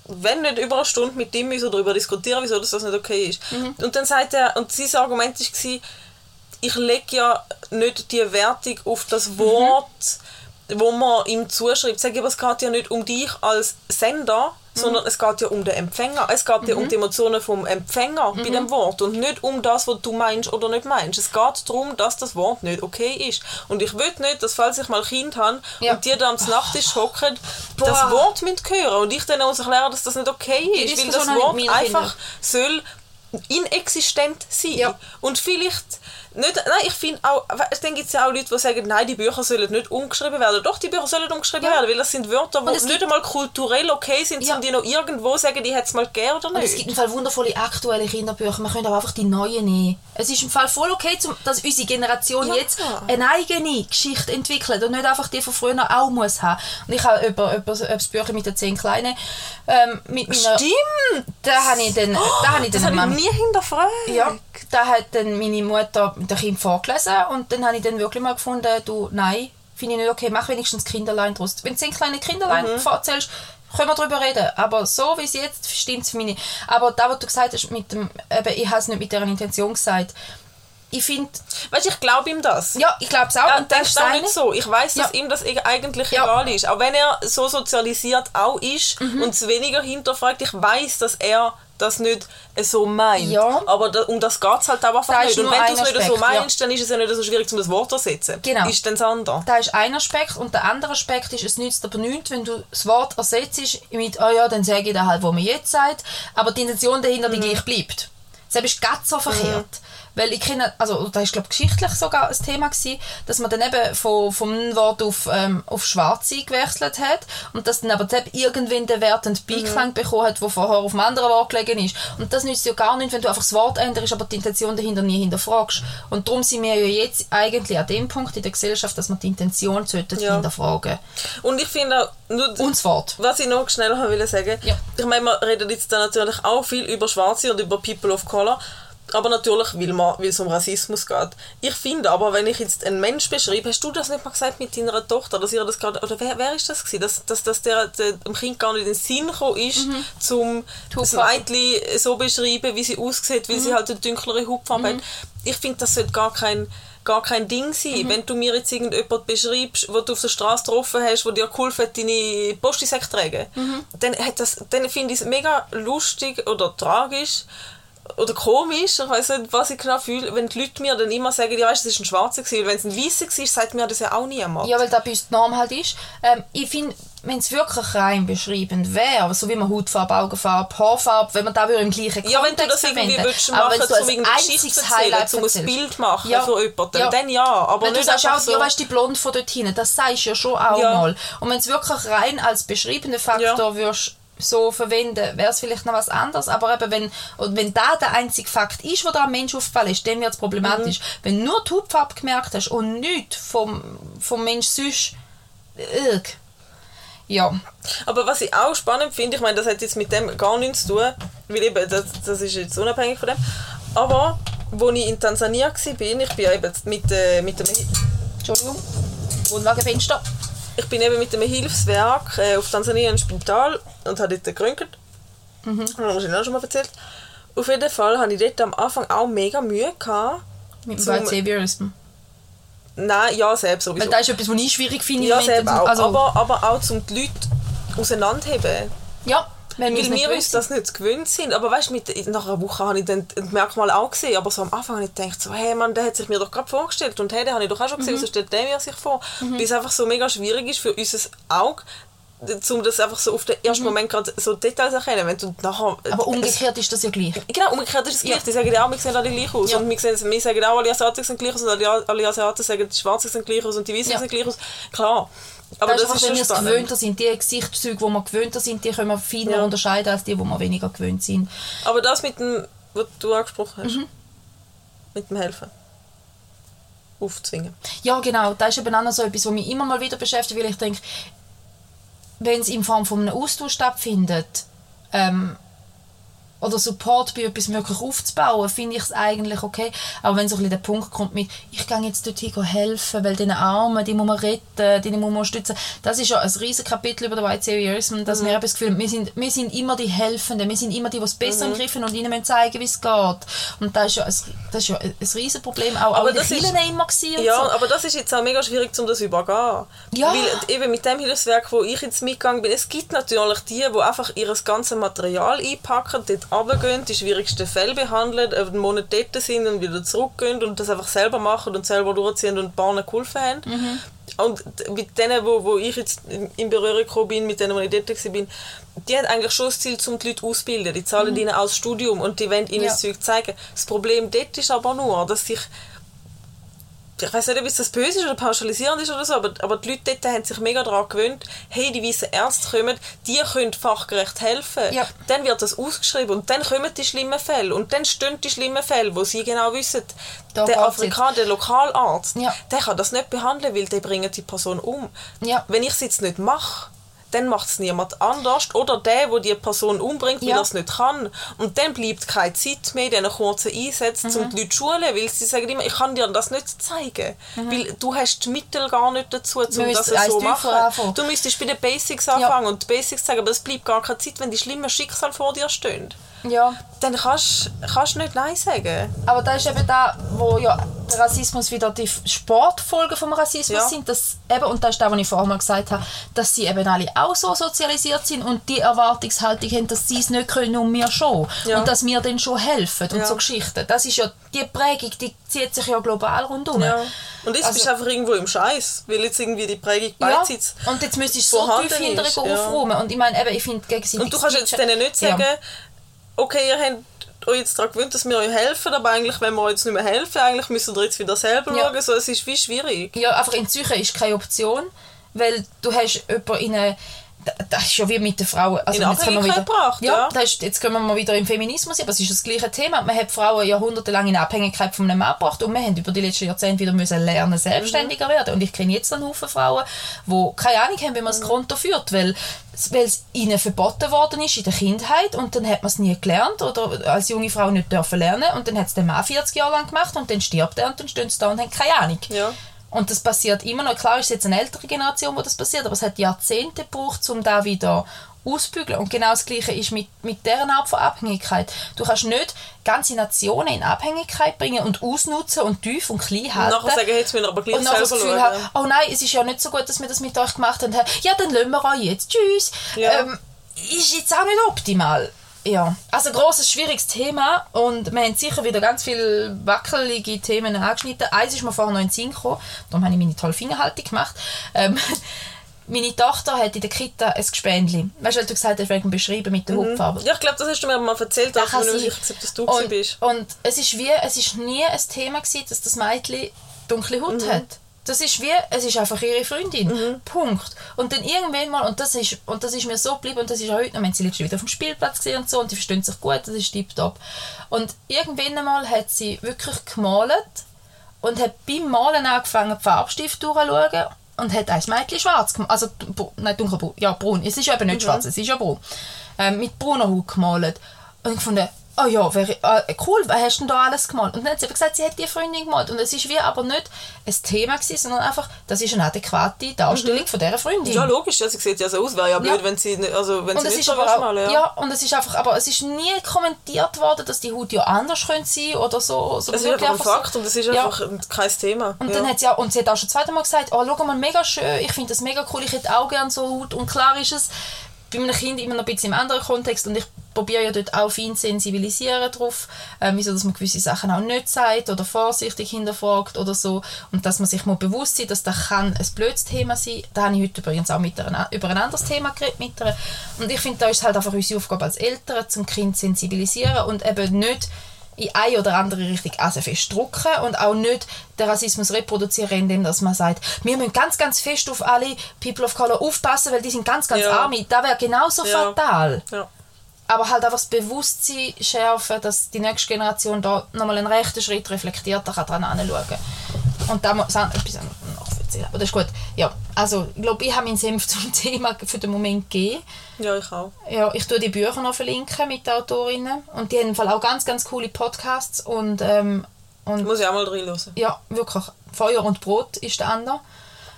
wenn nicht über eine Stunde mit ihm müssen darüber diskutieren, wieso das, das nicht okay ist. Und dann sagt er, und sein Argument war, ich lege ja nicht die Wertung auf das Wort, wo man ihm zuschreibt. Sag ich, aber es geht ja nicht um dich als Sender, sondern es geht ja um den Empfänger. Es geht ja um die Emotionen vom Empfänger bei dem Wort und nicht um das, was du meinst oder nicht meinst. Es geht darum, dass das Wort nicht okay ist. Und ich will nicht, dass falls ich mal Kind habe Ja. und die da am Nachttisch hocken, das. Wort mit hören und ich dann muss erklären, dass das nicht okay ist, weil das Wort einfach soll inexistent sein. Ja. Und vielleicht nicht, nein, ich finde auch, dann gibt es ja auch Leute, die sagen, nein, die Bücher sollen nicht umgeschrieben werden. Doch, die Bücher sollen umgeschrieben Ja. werden, weil das sind Wörter, die nicht einmal kulturell okay sind, Ja. um die noch irgendwo sagen, die hätte es mal gegeben oder Und es nicht. gibt im Fall wundervolle aktuelle Kinderbücher. Man könnte aber einfach die neuen nehmen. Es ist im Fall voll okay, zum, dass unsere Generation Ja. jetzt eine eigene Geschichte entwickelt und nicht einfach die von früher auch muss haben. Und ich habe über, über, über das Büchlein mit den zehn Kleinen ähm, mit meiner... Stimmt! Da habe ich dann, da habe ich Das dann habe ich nie hinterfragt. ja, da hat dann meine Mutter dem Kind vorgelesen und dann habe ich dann wirklich mal gefunden, du, nein, finde ich nicht okay, mach wenigstens Kinderlein draus. Wenn du zehn kleine Kinderlein Mhm. erzählst, können wir darüber reden. Aber so wie es jetzt stimmt es für mich nicht. Aber da, was du gesagt hast, mit dem, eben, ich habe es nicht mit dieser Intention gesagt. Ich finde, Weißt du, ich glaube ihm das. ja, ich glaube es auch. Ja, und das ist auch nicht so. Ich weiß, dass Ja. ihm das e- eigentlich Ja. egal ist. Auch wenn er so sozialisiert auch ist Mhm. und es weniger hinterfragt, ich weiß, dass er das nicht so meint. Ja. Aber da, um das geht es halt auch einfach Da nicht. Und wenn du es nicht so Aspekt, ja. meinst, dann ist es ja nicht so schwierig, um das Wort zu ersetzen. Genau. Ist dann das andere. Das ist ein Aspekt. Und der andere Aspekt ist, es nützt aber nichts, wenn du das Wort ersetzt mit, oh ja, dann sage ich das halt, was man jetzt sagt, aber die Intention dahinter die gleich bleibt. Das ist ganz so verkehrt. Weil ich kenne, also das ist glaube geschichtlich sogar ein Thema gewesen, dass man dann eben von, vom Wort auf, ähm, auf Schwarz gewechselt hat und dass dann aber dann irgendwann den Wert einen Beiklang bekommen hat, der vorher auf einem anderen Wort gelegen ist. Und das nützt ja gar nicht, wenn du einfach das Wort änderst, aber die Intention dahinter nie hinterfragst. Und darum sind wir ja jetzt eigentlich an dem Punkt in der Gesellschaft, dass man die Intention sollten Ja. hinterfragen. Und ich finde auch, nur, Und das Wort. Was ich noch schnell will sagen, Ja. ich meine, wir reden jetzt da natürlich auch viel über Schwarze und über People of Color, aber natürlich, weil, man, weil es um Rassismus geht. Ich finde aber, wenn ich jetzt einen Mensch beschreibe, hast du das nicht mal gesagt mit deiner Tochter, dass ihr das gerade, oder wer, wer ist das gewesen, dass, dass, dass der, der, dem Kind gar nicht in den Sinn gekommen ist, zum das. Mädchen so beschreiben, wie sie aussieht, weil sie halt eine dunklere Hautfarbe hat. Ich finde, das sollte gar kein gar kein Ding sein. Wenn du mir jetzt irgendjemand beschreibst, wo du auf der Straße getroffen hast, wo dir geholfen hat, deine Postisäcke zu tragen, dann, hat das- dann finde ich es mega lustig oder tragisch oder komisch, ich weiß nicht, was ich genau fühle, wenn die Leute mir dann immer sagen, ja weißt, das ist ein Schwarzer gewesen, wenn es ein Weißer war, sagt mir das ja auch niemand. Ja, weil das bei uns die Norm halt ist. Ähm, ich finde, wenn es wirklich rein beschreibend wäre, so wie man Hautfarbe, Augenfarbe, Haarfarbe, wenn man da im gleichen Kontext Ja, wenn du das irgendwie verwenden. willst Aber machen, wenn du um irgendeine Geschichte erzählen, um ein. Bild machen Ja. für jemanden, Ja. dann ja, aber wenn du sagst, auch, so... ja, weißt die Blond von dort hinten, das sagst du ja schon auch Ja. mal. Und wenn es wirklich rein als beschreibenden Faktor Ja. würdest so verwenden, wäre es vielleicht noch was anderes. Aber eben, wenn, wenn da der einzige Fakt ist, der da am Mensch aufgefallen ist, dann wird es problematisch. Mhm. Wenn du nur die Hautfarbe gemerkt hast und nichts vom, vom Mensch sonst, irg. Ja. Aber was ich auch spannend finde, ich meine, das hat jetzt mit dem gar nichts zu tun, weil eben, das, das ist jetzt unabhängig von dem, aber wo ich in Tansania war, ich bin eben mit, äh, mit dem, Entschuldigung. Wohnwagenfenster. Ich bin eben mit dem Hilfswerk äh, auf Tansania im Spital und habe dort geröntgt. Mhm. Das habe ich auch schon mal erzählt. Auf jeden Fall hatte ich dort am Anfang auch mega Mühe. Gehabt. Mit dem Saviorism. Nein, ja, selbst sowieso. Weil das ist etwas, was ich schwierig finde. ja, selbst auch. Also, aber, aber auch, um die Leute auseinanderheben. ja, wenn Weil nicht wir gewöhnt uns das nicht gewöhnt sind. Aber weißt, mit, nach einer Woche habe ich dann das Merkmal auch gesehen. Aber so am Anfang habe ich gedacht, so, hey Mann, der hat sich mir doch gerade vorgestellt. Und hey, den habe ich doch auch schon gesehen, Mhm. wieso stellt der mir sich vor? Weil es einfach so mega schwierig ist für unser Auge, um das einfach so auf den ersten Moment gerade so Details erkennen. Wenn du nachher, Mhm. Aber umgekehrt ist das ja gleich. Genau, umgekehrt ist es gleich. Ja. Die sagen ja auch, wir sehen alle gleich aus. Ja. Und wir, sehen, wir sagen auch, alle Asiaten sind gleich aus. Und alle, alle Asiaten sagen, die Schwarzen sind gleich aus und die Weißen Ja. sind gleich aus. Klar. Aber das das, ist ist wenn schon es gewöhnter sind. Die Gesichtszüge, die wir gewöhnter sind, die können wir feiner Ja. unterscheiden als die, die wir weniger gewöhnt sind. Aber das mit dem, was du angesprochen hast, Mhm. mit dem Helfen, aufzwingen. Ja, genau. Das ist eben auch noch so etwas, was mich immer mal wieder beschäftigt, weil ich denke, wenn es in Form von einem Austausch stattfindet, ähm, oder Support bei etwas wirklich aufzubauen, finde ich es eigentlich okay. Aber wenn so ein bisschen der Punkt kommt mit, ich gehe jetzt dorthin helfen, weil diese Armen, die muss man retten, die muss man stützen. Das ist ja ein riesiges Kapitel über den White Saviorism, dass wir eben das Gefühl haben, wir sind, wir sind immer die Helfenden, wir sind immer die, die es besser Mhm. im Griff haben und ihnen zeigen, wie es geht. Und das ist ja ein, das ist ja ein riesiges Problem, auch, auch Aber in den das ist- Kirchen immer gewesen Ja, so. aber das ist jetzt auch mega schwierig, um das übergehen. Ja. Weil eben mit dem Hilfswerk, wo ich jetzt mitgegangen bin, es gibt natürlich die, die einfach ihr ganzes Material einpacken, dort runtergehen, die schwierigsten Fälle behandeln, einen Monat dort sind und wieder zurückgehen und das einfach selber machen und selber durchziehen und ein paar geholfen haben. Mhm. und mit denen, wo, wo ich jetzt in Berührung gekommen bin, mit denen, wo ich dort war, bin, die haben eigentlich schon das Ziel, um die Leute auszubilden. Die zahlen ihnen als Studium und die wollen ihnen Ja. das Zeug zeigen. Das Problem dort ist aber nur, dass sich ich weiß nicht, ob es das böse ist oder pauschalisierend ist oder so, aber, aber die Leute dort haben sich mega daran gewöhnt, hey, die weißen Ärzte kommen, die können fachgerecht helfen. Ja. Dann wird das ausgeschrieben und dann kommen die schlimmen Fälle und dann stehen die schlimmen Fälle, wo sie genau wissen, Da der Afrikaner, der Lokalarzt, Ja. der kann das nicht behandeln, weil der bringt die Person um. Ja. Wenn ich es jetzt nicht mache, dann macht es niemand anders oder der, wo die Person umbringt, weil Ja. er es nicht kann. Und dann bleibt keine Zeit mehr in diesen kurzen Einsätzen, Mhm. um die Leute zu schulen, weil sie sagen immer, ich kann dir das nicht zeigen, weil du hast die Mittel gar nicht dazu, um das so zu machen. anfangen. Du müsstest bei den Basics anfangen und die Basics sagen, aber es bleibt gar keine Zeit, wenn die schlimmen Schicksale vor dir stehen. Ja. Dann kannst du nicht Nein sagen. Aber da ist eben da, wo ja der Rassismus wieder die Sportfolgen vom Rassismus Ja. sind, dass eben, und das ist das, was ich vorher mal gesagt habe, dass sie eben alle auch so sozialisiert sind und die Erwartungshaltung haben, dass sie es nicht können und wir schon. Ja. Und dass wir denen schon helfen und Ja. so Geschichten. Das ist ja, die Prägung, die zieht sich ja global rundum. Ja. Und jetzt Also- bist du einfach irgendwo im Scheiß, weil jetzt irgendwie die Prägung Ja, beidsitzt. und jetzt müsstest du so tief hinterher ja. aufräumen. Und ich meine, eben, ich finde gegenseitig... Und du kannst jetzt denen nicht sagen, okay, ihr habt euch jetzt daran gewöhnt, dass wir euch helfen, aber eigentlich, wenn wir euch jetzt nicht mehr helfen, eigentlich müsst ihr jetzt wieder selber Ja. schauen. So, es ist wie schwierig. Ja, einfach in Zürich ist keine Option, weil du hast jemanden in eine das ist ja wie mit den Frauen. Also In jetzt können wir wieder, gebracht, ja. ja. Das ist, jetzt können wir mal wieder im Feminismus, aber es ist das gleiche Thema. Man hat Frauen jahrhundertelang in Abhängigkeit von einem Mann gebracht und wir haben über die letzten Jahrzehnte wieder müssen lernen, selbstständiger werden. Und ich kenne jetzt einen Haufen Frauen, die keine Ahnung haben, wie man das Konto führt, weil weil es ihnen verboten worden ist in der Kindheit und dann hat man es nie gelernt oder als junge Frau nicht dürfen lernen und dann hat es der Mann 40 Jahre lang gemacht und dann stirbt er und dann stehen sie da und haben keine Ahnung. Ja. Und das passiert immer noch. Klar ist es jetzt eine ältere Generation, wo das passiert, aber es hat Jahrzehnte gebraucht, um da wieder auszubügeln. Und genau das Gleiche ist mit, mit dieser Art von Abhängigkeit. Du kannst nicht ganze Nationen in Abhängigkeit bringen und ausnutzen und tief und klein Und halten. nachher sagen, jetzt müssen wir aber gleich und nachher selber das Gefühl haben, oh nein, es ist ja nicht so gut, dass wir das mit euch gemacht haben. Ja, dann lassen wir euch jetzt. Tschüss. Ja. Ähm, ist jetzt auch nicht optimal. Ja, also großes schwieriges Thema und wir haben sicher wieder ganz viele wackelige Themen angeschnitten. Eins ist mir vorher noch in den Sinn gekommen, darum habe ich meine tolle Fingerhaltung gemacht. Ähm, (laughs) meine Tochter hat in der Kita ein Gespendli. Weißt du, weil du gesagt hast, wegen dem Beschreiben mit der Hautfarbe. Ja, ich glaube, das hast du mir mal erzählt, Das sein. nicht sicher, ob das du und, bist. und es ist wie, es ist nie ein Thema gewesen, dass das Mädchen dunkle Haut Mhm. hat. Das ist wie, es ist einfach ihre Freundin. Punkt. Und dann irgendwann mal, und das ist, und das ist mir so geblieben, und das ist auch heute noch, haben sie letztens wieder auf dem Spielplatz gesehen und so, und die verstehen sich gut, das ist tiptop. Und irgendwann mal hat sie wirklich gemalt und hat beim Malen angefangen, die Farbstift durchzuschauen und hat ein Mädchen schwarz gemalt. Also, nein, dunkelbraun. Ja, braun. Es ist ja eben nicht schwarz, es ist ja braun. Ähm, mit brauner Haut gemalt. Und ich fand, oh ja, wäre, äh, cool, was hast du denn da alles gemalt? Und dann hat sie gesagt, sie hat die Freundin gemalt. Und es ist wie aber nicht ein Thema gewesen, sondern einfach, das ist eine adäquate Darstellung von dieser Freundin. Ja, logisch, ja, sie sieht ja so aus. Wäre ja blöd, Ja. wenn sie also wenn Und sie nicht so aber wäre, auch, mal, ja. ja. und es ist einfach, aber es ist nie kommentiert worden, dass die Haut ja anders könnte sein oder so. so Es ist einfach ein so- Fakt und es ist Ja. einfach kein Thema. Und ja. dann hat sie auch, und sie hat auch schon zweimal Mal gesagt, oh, schau mal, mega schön, ich finde das mega cool, ich hätte auch gerne so Haut. Und klar ist es bei einem Kind immer noch ein bisschen im anderen Kontext und ich probiere ja dort auch fein sensibilisieren drauf, äh, wieso dass man gewisse Sachen auch nicht sagt oder vorsichtig hinterfragt oder so und dass man sich mal bewusst sein, dass das kann ein blödes Thema sein. Da habe ich heute übrigens auch mit einer, über ein anderes Thema geredet mit ihr. Und ich finde, da ist halt einfach unsere Aufgabe als Eltern, zum Kind zu sensibilisieren und eben nicht in eine oder andere Richtung also fest drucken und auch nicht den Rassismus reproduzieren, indem dass man sagt, wir müssen ganz, ganz fest auf alle People of Color aufpassen, weil die sind ganz, ganz Ja. arm. Das wäre genauso Ja. fatal. ja. Aber halt einfach das Bewusstsein schärfen, dass die nächste Generation da nochmal einen rechten Schritt reflektierter kann dran anschauen kann. Und da muss ich etwas noch erzählen. Aber das ist gut. Ja, also ich glaube, ich habe meinen Senf (laughs) zum Thema für den Moment gegeben. ja, ich auch. Ja, ich tue die Bücher noch verlinken mit den Autorinnen. Und die haben im Fall auch ganz, ganz coole Podcasts. Und, ähm, und Muss ich auch mal reinhören. ja, wirklich. Feuer und Brot ist der andere.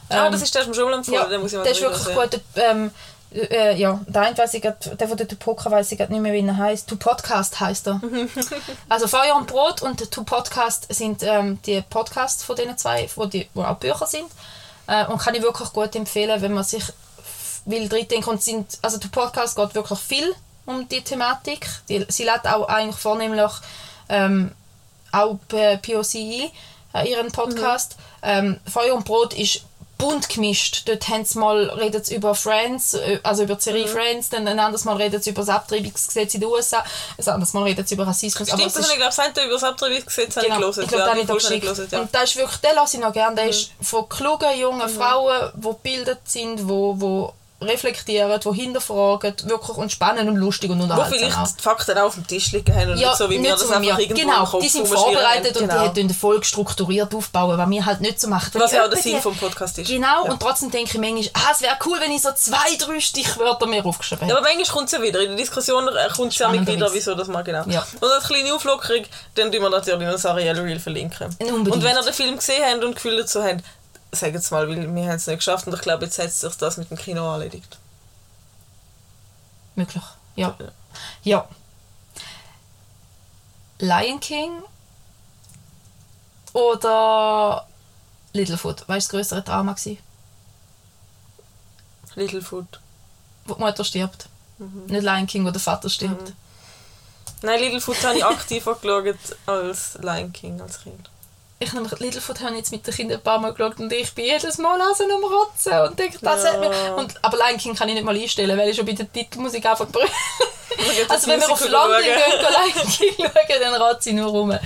ah, Ähm, das ist der, mir schon mal empfohlen, ja, den muss ich mal der ist wirklich gut. Ähm, äh, ja, der eine weiss ich grad, der von der Tupoka weiß ich grad nicht mehr, wie er heißt. Tu Podcast heißt er. (laughs) also Feuer und Brot und Tu Podcast sind ähm, die Podcasts von diesen zwei, wo, die, wo auch Bücher sind. Äh, und kann ich wirklich gut empfehlen, wenn man sich will drindenken. Und sind, also Tu Podcast geht wirklich viel um die Thematik. Die, sie lädt auch eigentlich vornehmlich ähm, auch POC ein, äh, ihren Podcast. Ähm, Feuer und Brot ist bunt gemischt. Dort haben sie mal redet sie über Friends, äh, also über die Serie Mhm. Friends, dann ein anderes Mal redet sie über das Abtreibungsgesetz in den USA, ein anderes Mal redet sie über Rassismus. Stimmt, es das habe ich glaube ich über das Abtreibungsgesetz habe ich Genau, gelesen. ich glaube, ja, den habe die ich gelesen, ja. Mhm. Und das ist wirklich, den lasse ich noch gerne. Der ist von klugen, jungen Frauen, die gebildet sind, wo, wo reflektieren, die hinterfragen, wirklich und spannend und lustig und Wo unterhaltsam vielleicht auch. die Fakten auch auf dem Tisch liegen haben und Ja, nicht so, wie wir nicht das so einfach wir. irgendwo Genau, die sind vorbereitet haben. und genau. die haben den Erfolg strukturiert aufbauen, was wir halt nicht so machen. Was ja auch der Sinn die- vom Podcast ist. Genau, Ja. und trotzdem denke ich manchmal, ah, es wäre cool, wenn ich so zwei, drei Stichwörter mehr aufgeschrieben Ja, hätte. aber manchmal kommt es ja wieder. In der Diskussion kommt es ja wieder, wieso das mal genau. Ja. Und als kleine Auflockerung, dann tun wir natürlich noch das Ariel Reel verlinken. Unbedingt. Und wenn ihr den Film gesehen habt und Gefühl dazu habt, sagt es mal, weil wir haben es nicht geschafft und ich glaube, jetzt hat sich das mit dem Kino erledigt. Möglich, ja. Ja. Lion King oder Littlefoot? Weißt du, das größere Drama war? Littlefoot. Wo die Mutter stirbt. Mhm. Nicht Lion King, wo der Vater stirbt. Nein, Littlefoot habe ich aktiver (laughs) geschaut als Lion King als Kind. Ich nämlich Littlefoot habe jetzt mit den Kindern ein paar Mal geschaut und ich bin jedes Mal also am Rotzen und denke, das Ja. hat mir... Und, aber Lion King kann ich nicht mal einstellen, weil ich schon bei der Titelmusik einfach (laughs) brüllen. Also wenn wir auf London gehen, Lion King (laughs) schauen, dann rät sie nur rum.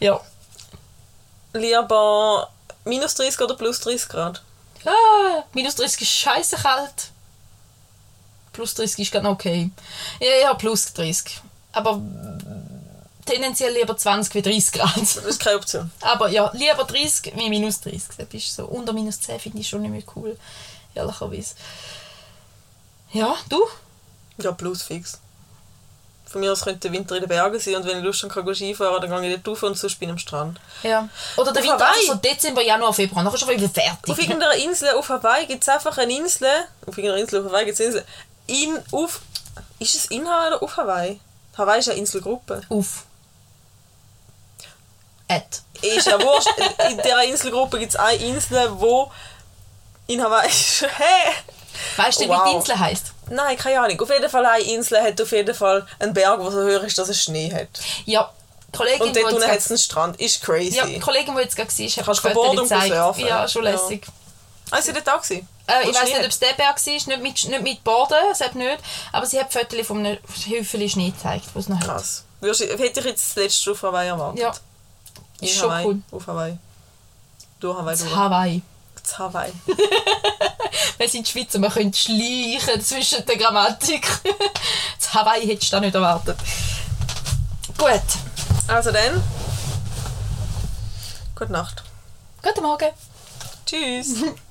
Ja. Lieber minus 30 oder plus 30 Grad? Ah, minus 30 ist scheiße kalt. Plus 30 ist ganz okay. Ja, ja, plus 30. Aber tendenziell lieber 20 wie 30 Grad. Das ist keine Option. Aber ja, lieber 30 wie minus 30. Das ist so. Unter minus 10 finde ich schon nicht mehr cool. Ehrlicherweise. Ja, du? Ja, plus fix. Von mir aus könnte der Winter in den Bergen sein und wenn ich Lust habe, kann ich Skifahren, dann gehe ich dort rauf und sonst bin ich am Strand. Ja. Oder der Auf Winter Hawaii. also so Dezember, Januar, Februar. Nachher ist schon wieder fertig. Auf irgendeiner Insel auf Hawaii gibt es einfach eine Insel. Auf irgendeiner Insel auf Hawaii gibt es eine Insel. In, auf, ist es in Hawaii oder auf Hawaii? Hawaii ist eine Inselgruppe. Auf. At. Ist ja wurscht. In dieser Inselgruppe gibt es eine Insel, wo in Hawaii ist. (laughs) Hä? Weißt du, wie Wow. die Insel heisst? Nein, keine Ahnung. Auf jeden Fall eine Insel hat auf jeden Fall einen Berg, der so hoch ist, dass es Schnee hat. Ja. Kollegin, Und dort unten hat es einen Strand. Ist crazy. Ja, die Kollegin, die jetzt gerade war, hat Kannst Fotos gezeigt. surfen. Ja, schon Ja. lässig. Ah, sie dort auch gewesen? Äh, ich weiß nicht, hat? ob es der Berg war, nicht mit, nicht mit Borden, das hat nicht. Aber sie hat Fotos von einem Häufchen Schnee gezeigt, was noch hat. Krass. Würdest du- Hätte ich jetzt das letzte auf Hawaii erwartet? Ja, ist schon Hawaii. cool. Auf Hawaii. Durch Hawaii. Durch. Hawaii. Das Hawaii. (laughs) Wir sind in der Schweiz und wir können schleichen zwischen der Grammatik. (laughs) Das Hawaii hättest du da nicht erwartet. Gut, Also dann. Gute Nacht. guten Morgen. Tschüss. (laughs)